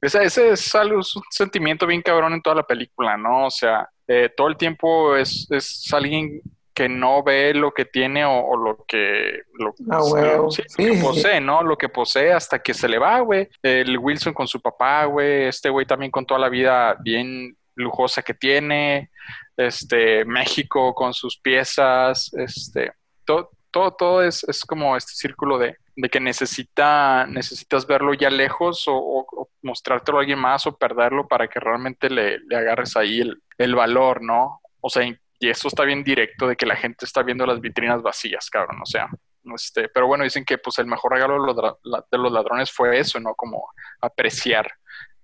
ese, ese es, algo, es un sentimiento bien cabrón en toda la película, ¿no? O sea, eh, todo el tiempo es, es alguien que no ve lo que tiene o, o lo que, lo, ah, bueno. sí, sí, lo que posee, ¿no? Lo que posee hasta que se le va, güey. El Wilson con su papá, güey. Este güey también con toda la vida bien lujosa que tiene. Este, México con sus piezas. Este, todo, todo, todo es, es como este círculo de, de que necesita, necesitas verlo ya lejos o, mostrártelo a alguien más o perderlo para que realmente le, le agarres ahí el, el valor, ¿no? O sea, y eso está bien directo de que la gente está viendo las vitrinas vacías, cabrón, o sea. Este, pero bueno, dicen que pues el mejor regalo de los, de los ladrones fue eso, ¿no? Como apreciar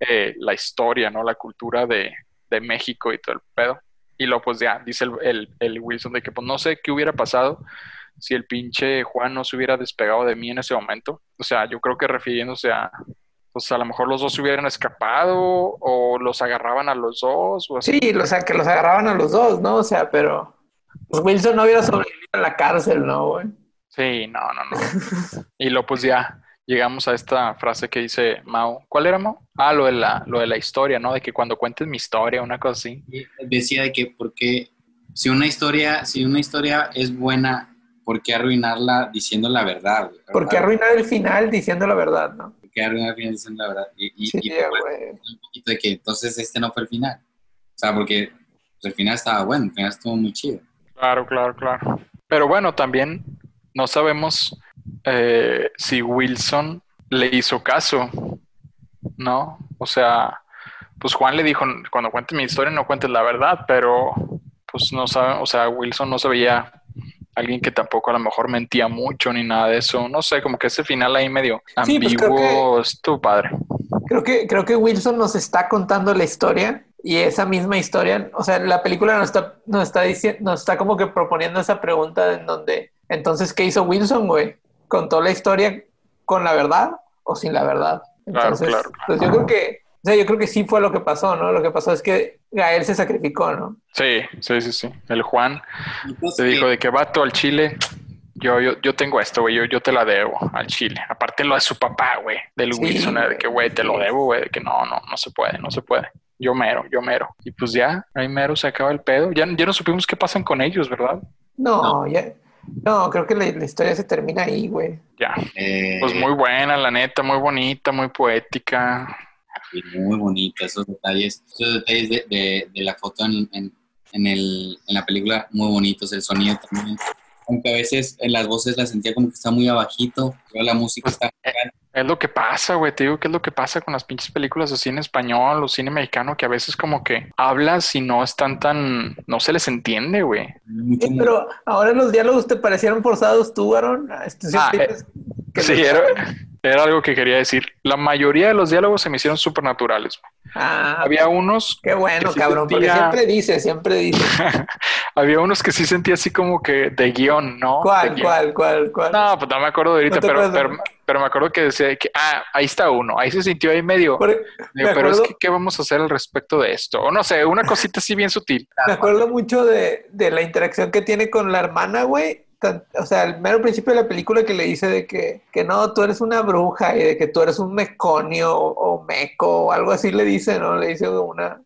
eh, la historia, ¿no? La cultura de, de, México y todo el pedo. Y luego pues ya, dice el, el, el, Wilson de que pues no sé qué hubiera pasado si el pinche Juan no se hubiera despegado de mí en ese momento. O sea, yo creo que refiriéndose a, pues a lo mejor los dos se hubieran escapado o los agarraban a los dos. O así. Sí, o sea, que los agarraban a los dos, ¿no? O sea, pero pues Wilson no hubiera sobrevivido en la cárcel, ¿no, güey? Sí, no, no, no. [LAUGHS] y luego pues ya llegamos a esta frase que dice Mao. ¿Cuál era Mao? Ah, lo de la, lo de la historia, ¿no? De que cuando cuentes mi historia, una cosa así. Decía de que porque si una historia, si una historia es buena, ¿por qué arruinarla diciendo la verdad? ¿Por qué arruinar el final diciendo la verdad, no? que arruinar el final diciendo la verdad. Y, y, sí, y un poquito de que entonces este no fue el final. O sea, porque pues, el final estaba bueno, el final estuvo muy chido. Claro, claro, claro. Pero bueno, también no sabemos eh, si Wilson le hizo caso, ¿no? O sea, pues Juan le dijo, cuando cuentes mi historia no cuentes la verdad, pero pues no sabe, o sea, Wilson no sabía alguien que tampoco a lo mejor mentía mucho ni nada de eso. No sé, como que ese final ahí medio ambiguo sí, pues es tu padre. Creo que, creo que Wilson nos está contando la historia y esa misma historia, o sea, la película nos está, nos está diciendo, nos está como que proponiendo esa pregunta en donde, entonces, ¿qué hizo Wilson, güey? ¿Contó la historia con la verdad o sin la verdad? Entonces, claro, claro, pues yo creo que o sea, yo creo que sí fue lo que pasó, ¿no? Lo que pasó es que Gael se sacrificó, ¿no? Sí, sí, sí, sí. El Juan te dijo de que vato al Chile. Yo, yo, yo tengo esto, güey, yo, yo te la debo al Chile. Aparte lo de su papá, güey, del sí. Wilson, de que, güey, te lo debo, güey, de que no, no, no se puede, no se puede. Yo mero, yo mero. Y pues ya, ahí mero se acaba el pedo. Ya, ya no supimos qué pasan con ellos, ¿verdad? No, no. ya. No, creo que la, la, historia se termina ahí, güey. Ya. Eh... Pues muy buena, la neta, muy bonita, muy poética muy bonita, esos detalles, esos detalles de, de, de la foto en, en, en, el, en, la película, muy bonitos, el sonido también. Aunque a veces en las voces la sentía como que está muy abajito, pero la música está... Es lo que pasa, güey, te digo que es lo que pasa con las pinches películas de cine español o cine mexicano, que a veces como que hablas y no están tan... no se les entiende, güey. Sí, pero ahora los diálogos te parecieron forzados tú, Aaron. Este, ah, eh, sí, era, [LAUGHS] era algo que quería decir. La mayoría de los diálogos se me hicieron súper naturales. Ah, Había unos. Qué bueno, sí cabrón, sentía... porque siempre dice, siempre dice. [LAUGHS] Había unos que sí sentía así como que de guion, ¿no? ¿Cuál, guion. cuál, cuál, cuál? No, pues no me acuerdo de ahorita, no pero, pero, pero, me acuerdo que decía que, ah, ahí está uno. Ahí se sintió ahí medio. Por, digo, pero es que, ¿qué vamos a hacer al respecto de esto? O no sé, una cosita así bien sutil. [LAUGHS] Me acuerdo mucho de, de la interacción que tiene con la hermana, güey o sea, el mero principio de la película que le dice de que, que no, tú eres una bruja y de que tú eres un meconio o, meco o algo así le dice, ¿no? Le dice una,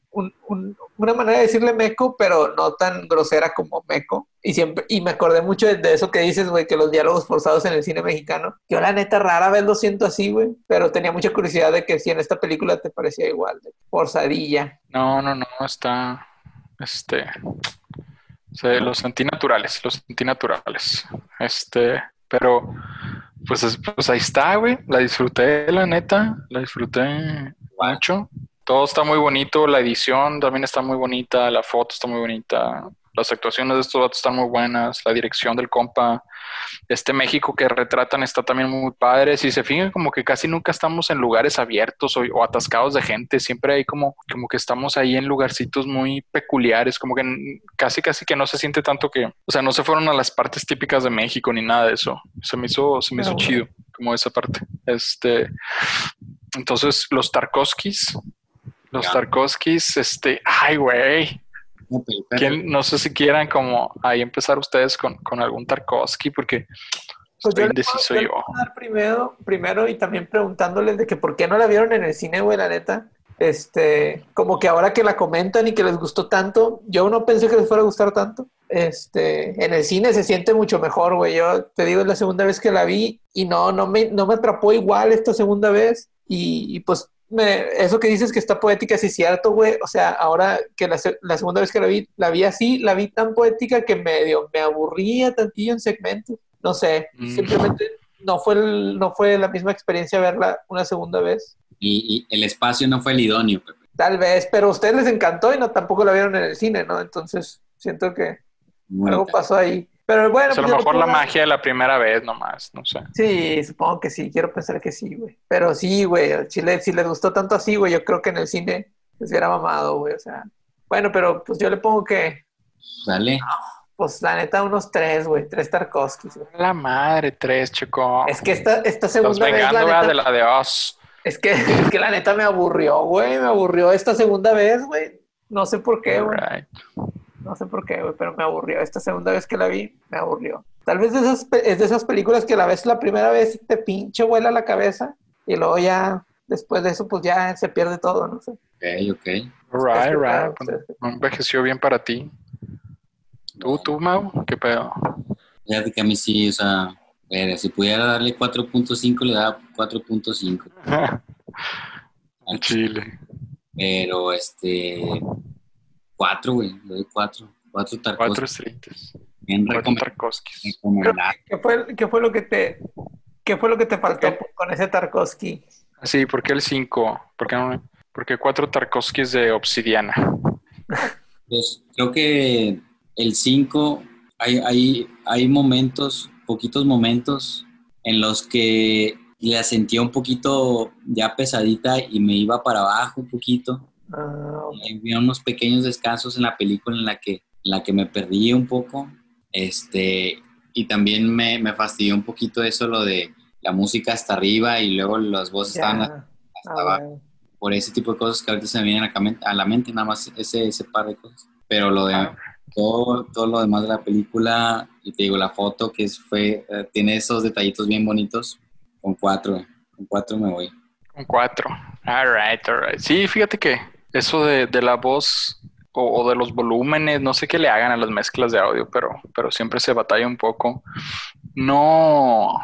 una manera de decirle meco, pero no tan grosera como meco. Y siempre, y me acordé mucho de, eso que dices, güey, que los diálogos forzados en el cine mexicano. Yo la neta rara vez lo siento así, güey, pero tenía mucha curiosidad de que si en esta película te parecía igual, de forzadilla. No, no, no, está, este, los sentí naturales, los sentí naturales. Este, pero pues, pues ahí está, güey. La disfruté, la neta. La disfruté mucho. Todo está muy bonito. La edición también está muy bonita. La foto está muy bonita las actuaciones de estos datos están muy buenas, la dirección del compa, este México que retratan está también muy padre. Si se fijan, como que casi nunca estamos en lugares abiertos o, atascados de gente, siempre hay como, como que estamos ahí en lugarcitos muy peculiares, como que casi, casi que no se siente tanto que, o sea, no se fueron a las partes típicas de México ni nada de eso. Se me hizo, se me hizo chido, como esa parte. Este, entonces, los Tarkovskis, los Tarkovskis, este, ay, güey no sé si quieran como ahí empezar ustedes con, algún Tarkovsky, porque pues estoy indeciso yo. Primero, primero y también preguntándoles de que por qué no la vieron en el cine, güey, la neta. Este, como que ahora que la comentan y que les gustó tanto, yo no pensé que les fuera a gustar tanto. Este, en el cine se siente mucho mejor, güey. Yo te digo, es la segunda vez que la vi y no, no me, no me atrapó igual esta segunda vez. Y, y pues eso que dices que está poética, sí es cierto, güey. O sea, ahora que la, segunda vez que la vi, la vi así, la vi tan poética que medio me aburría tantillo en segmentos. No sé, mm. simplemente no fue, no fue la misma experiencia verla una segunda vez. Y, el espacio no fue el idóneo, Pepe. Tal vez, pero a ustedes les encantó y no tampoco la vieron en el cine, ¿no? Entonces siento que algo pasó ahí. Pero bueno, a lo pues mejor la magia de la primera vez nomás, no sé. Sí, supongo que sí, quiero pensar que sí, güey. Pero sí, güey, si, le, si les gustó tanto así, güey, yo creo que en el cine les hubiera mamado, güey, o sea. Bueno, pero pues yo le pongo que... Dale. pues la neta, unos tres, güey, tres Tarkovskis. La madre, tres, chico. Es que esta, esta segunda vez, la neta, de la de Oz. Es que, [LAUGHS] es que la neta me aburrió, güey, me aburrió esta segunda vez, güey. No sé por qué, güey. No sé por qué, güey, pero me aburrió. Esta segunda vez que la vi, me aburrió. Tal vez de esas, es de esas películas que la ves la primera vez te pinche vuela la cabeza y luego ya, después de eso, pues ya se pierde todo, no sé. Ok, ok. Right, right. Pues, envejeció bien para ti. ¿Tú, tú, Mau? ¿Qué pedo? Fíjate que a mí sí, o sea, si pudiera darle 4.5, le da 4.5. [LAUGHS] Chile. Pero, este, Cuatro, güey, le doy cuatro. Cuatro Tarkovskis. Cuatro estrellas. Bien Tarkovskis. ¿Qué fue, ¿Qué fue lo que te, qué fue lo que te faltó con ese Tarkovsky? Sí, ¿por qué el cinco? ¿Por qué, no, porque cuatro Tarkovskis de obsidiana? Pues creo que el cinco, hay, hay, hay momentos, poquitos momentos en los que la sentía un poquito ya pesadita y me iba para abajo un poquito. Ah, Había unos pequeños descansos en la película en la que, la que me perdí un poco. Este, y también me, me, fastidió un poquito eso, lo de la música hasta arriba y luego las voces estaban hasta ah, abajo. Por ese tipo de cosas que ahorita se me vienen a la mente, nada más ese, ese par de cosas. Pero lo de ah. todo, todo lo demás de la película, y te digo, la foto que es, fue, eh, tiene esos detallitos bien bonitos, con cuatro, con cuatro me voy. Con cuatro. All right, all right. Sí, fíjate que eso de, la voz o, de los volúmenes, no sé qué le hagan a las mezclas de audio, pero, pero siempre se batalla un poco. No,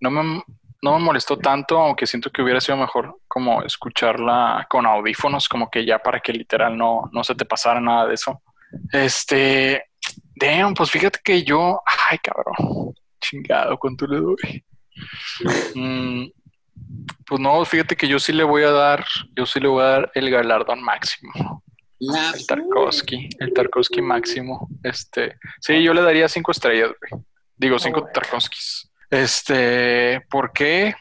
no me, no me molestó tanto, aunque siento que hubiera sido mejor como escucharla con audífonos, como que ya para que literal no, no se te pasara nada de eso. Este, damn, pues fíjate que yo, ay cabrón, chingado, ¿cuánto le doy? Mm, pues no, fíjate que yo sí le voy a dar, yo sí le voy a dar el galardón máximo. El Tarkovsky, el Tarkovsky máximo. Este, sí, yo le daría cinco estrellas, güey. Digo, cinco Tarkovskis. Este, ¿por qué?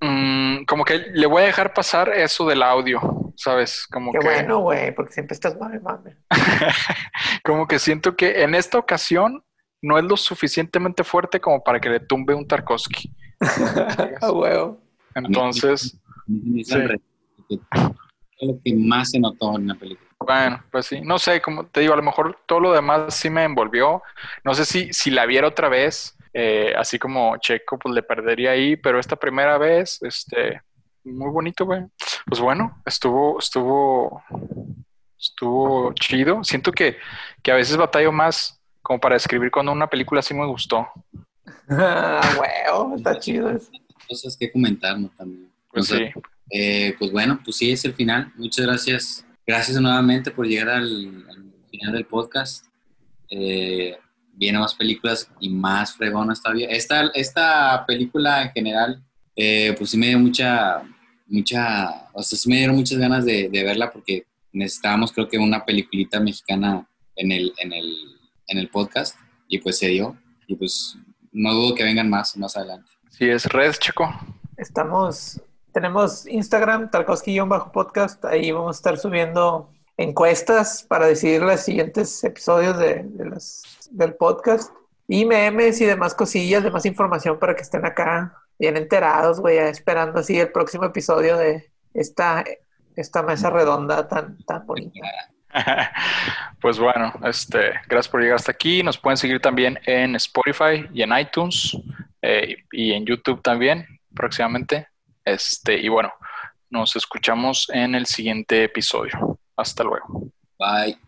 Mm, como que le voy a dejar pasar eso del audio, ¿sabes? Como Qué que... bueno, güey, porque siempre estás mame, mame. [LAUGHS] como que siento que en esta ocasión no es lo suficientemente fuerte como para que le tumbe un Tarkovsky. [LAUGHS] A huevo. Entonces, es lo que más se notó en la película. Bueno, pues sí, no sé, como te digo, a lo mejor todo lo demás sí me envolvió. No sé si, si la viera otra vez, eh, así como Checo, pues le perdería ahí, pero esta primera vez, este, muy bonito, güey. Pues bueno, estuvo, estuvo, estuvo chido. Siento que, que a veces batallo más como para describir cuando una película sí me gustó. [LAUGHS] Ah, huevo, está chido eso. Cosas que comentar, ¿no? También. Pues O sea, sí. Eh, pues bueno, pues sí, es el final. Muchas gracias. Gracias nuevamente por llegar al, al final del podcast. Eh, vienen más películas y más fregonas todavía. Esta, esta película en general, eh, pues sí me dio mucha, mucha, o sea, sí me dieron muchas ganas de, de verla porque necesitábamos creo que una peliculita mexicana en el, en el, en el podcast y pues se dio. Y pues no dudo que vengan más más adelante. Sí, es Red, Checo. Estamos, tenemos Instagram, Tarkovsky-podcast, ahí vamos a estar subiendo encuestas para decidir los siguientes episodios de, del podcast y memes y demás cosillas, demás información para que estén acá bien enterados, güey, esperando así el próximo episodio de esta, esta mesa redonda tan, tan bonita. [LAUGHS] Pues bueno, este, gracias por llegar hasta aquí. Nos pueden seguir también en Spotify y en iTunes eh, y en YouTube también próximamente. Este, y bueno, nos escuchamos en el siguiente episodio. Hasta luego. Bye.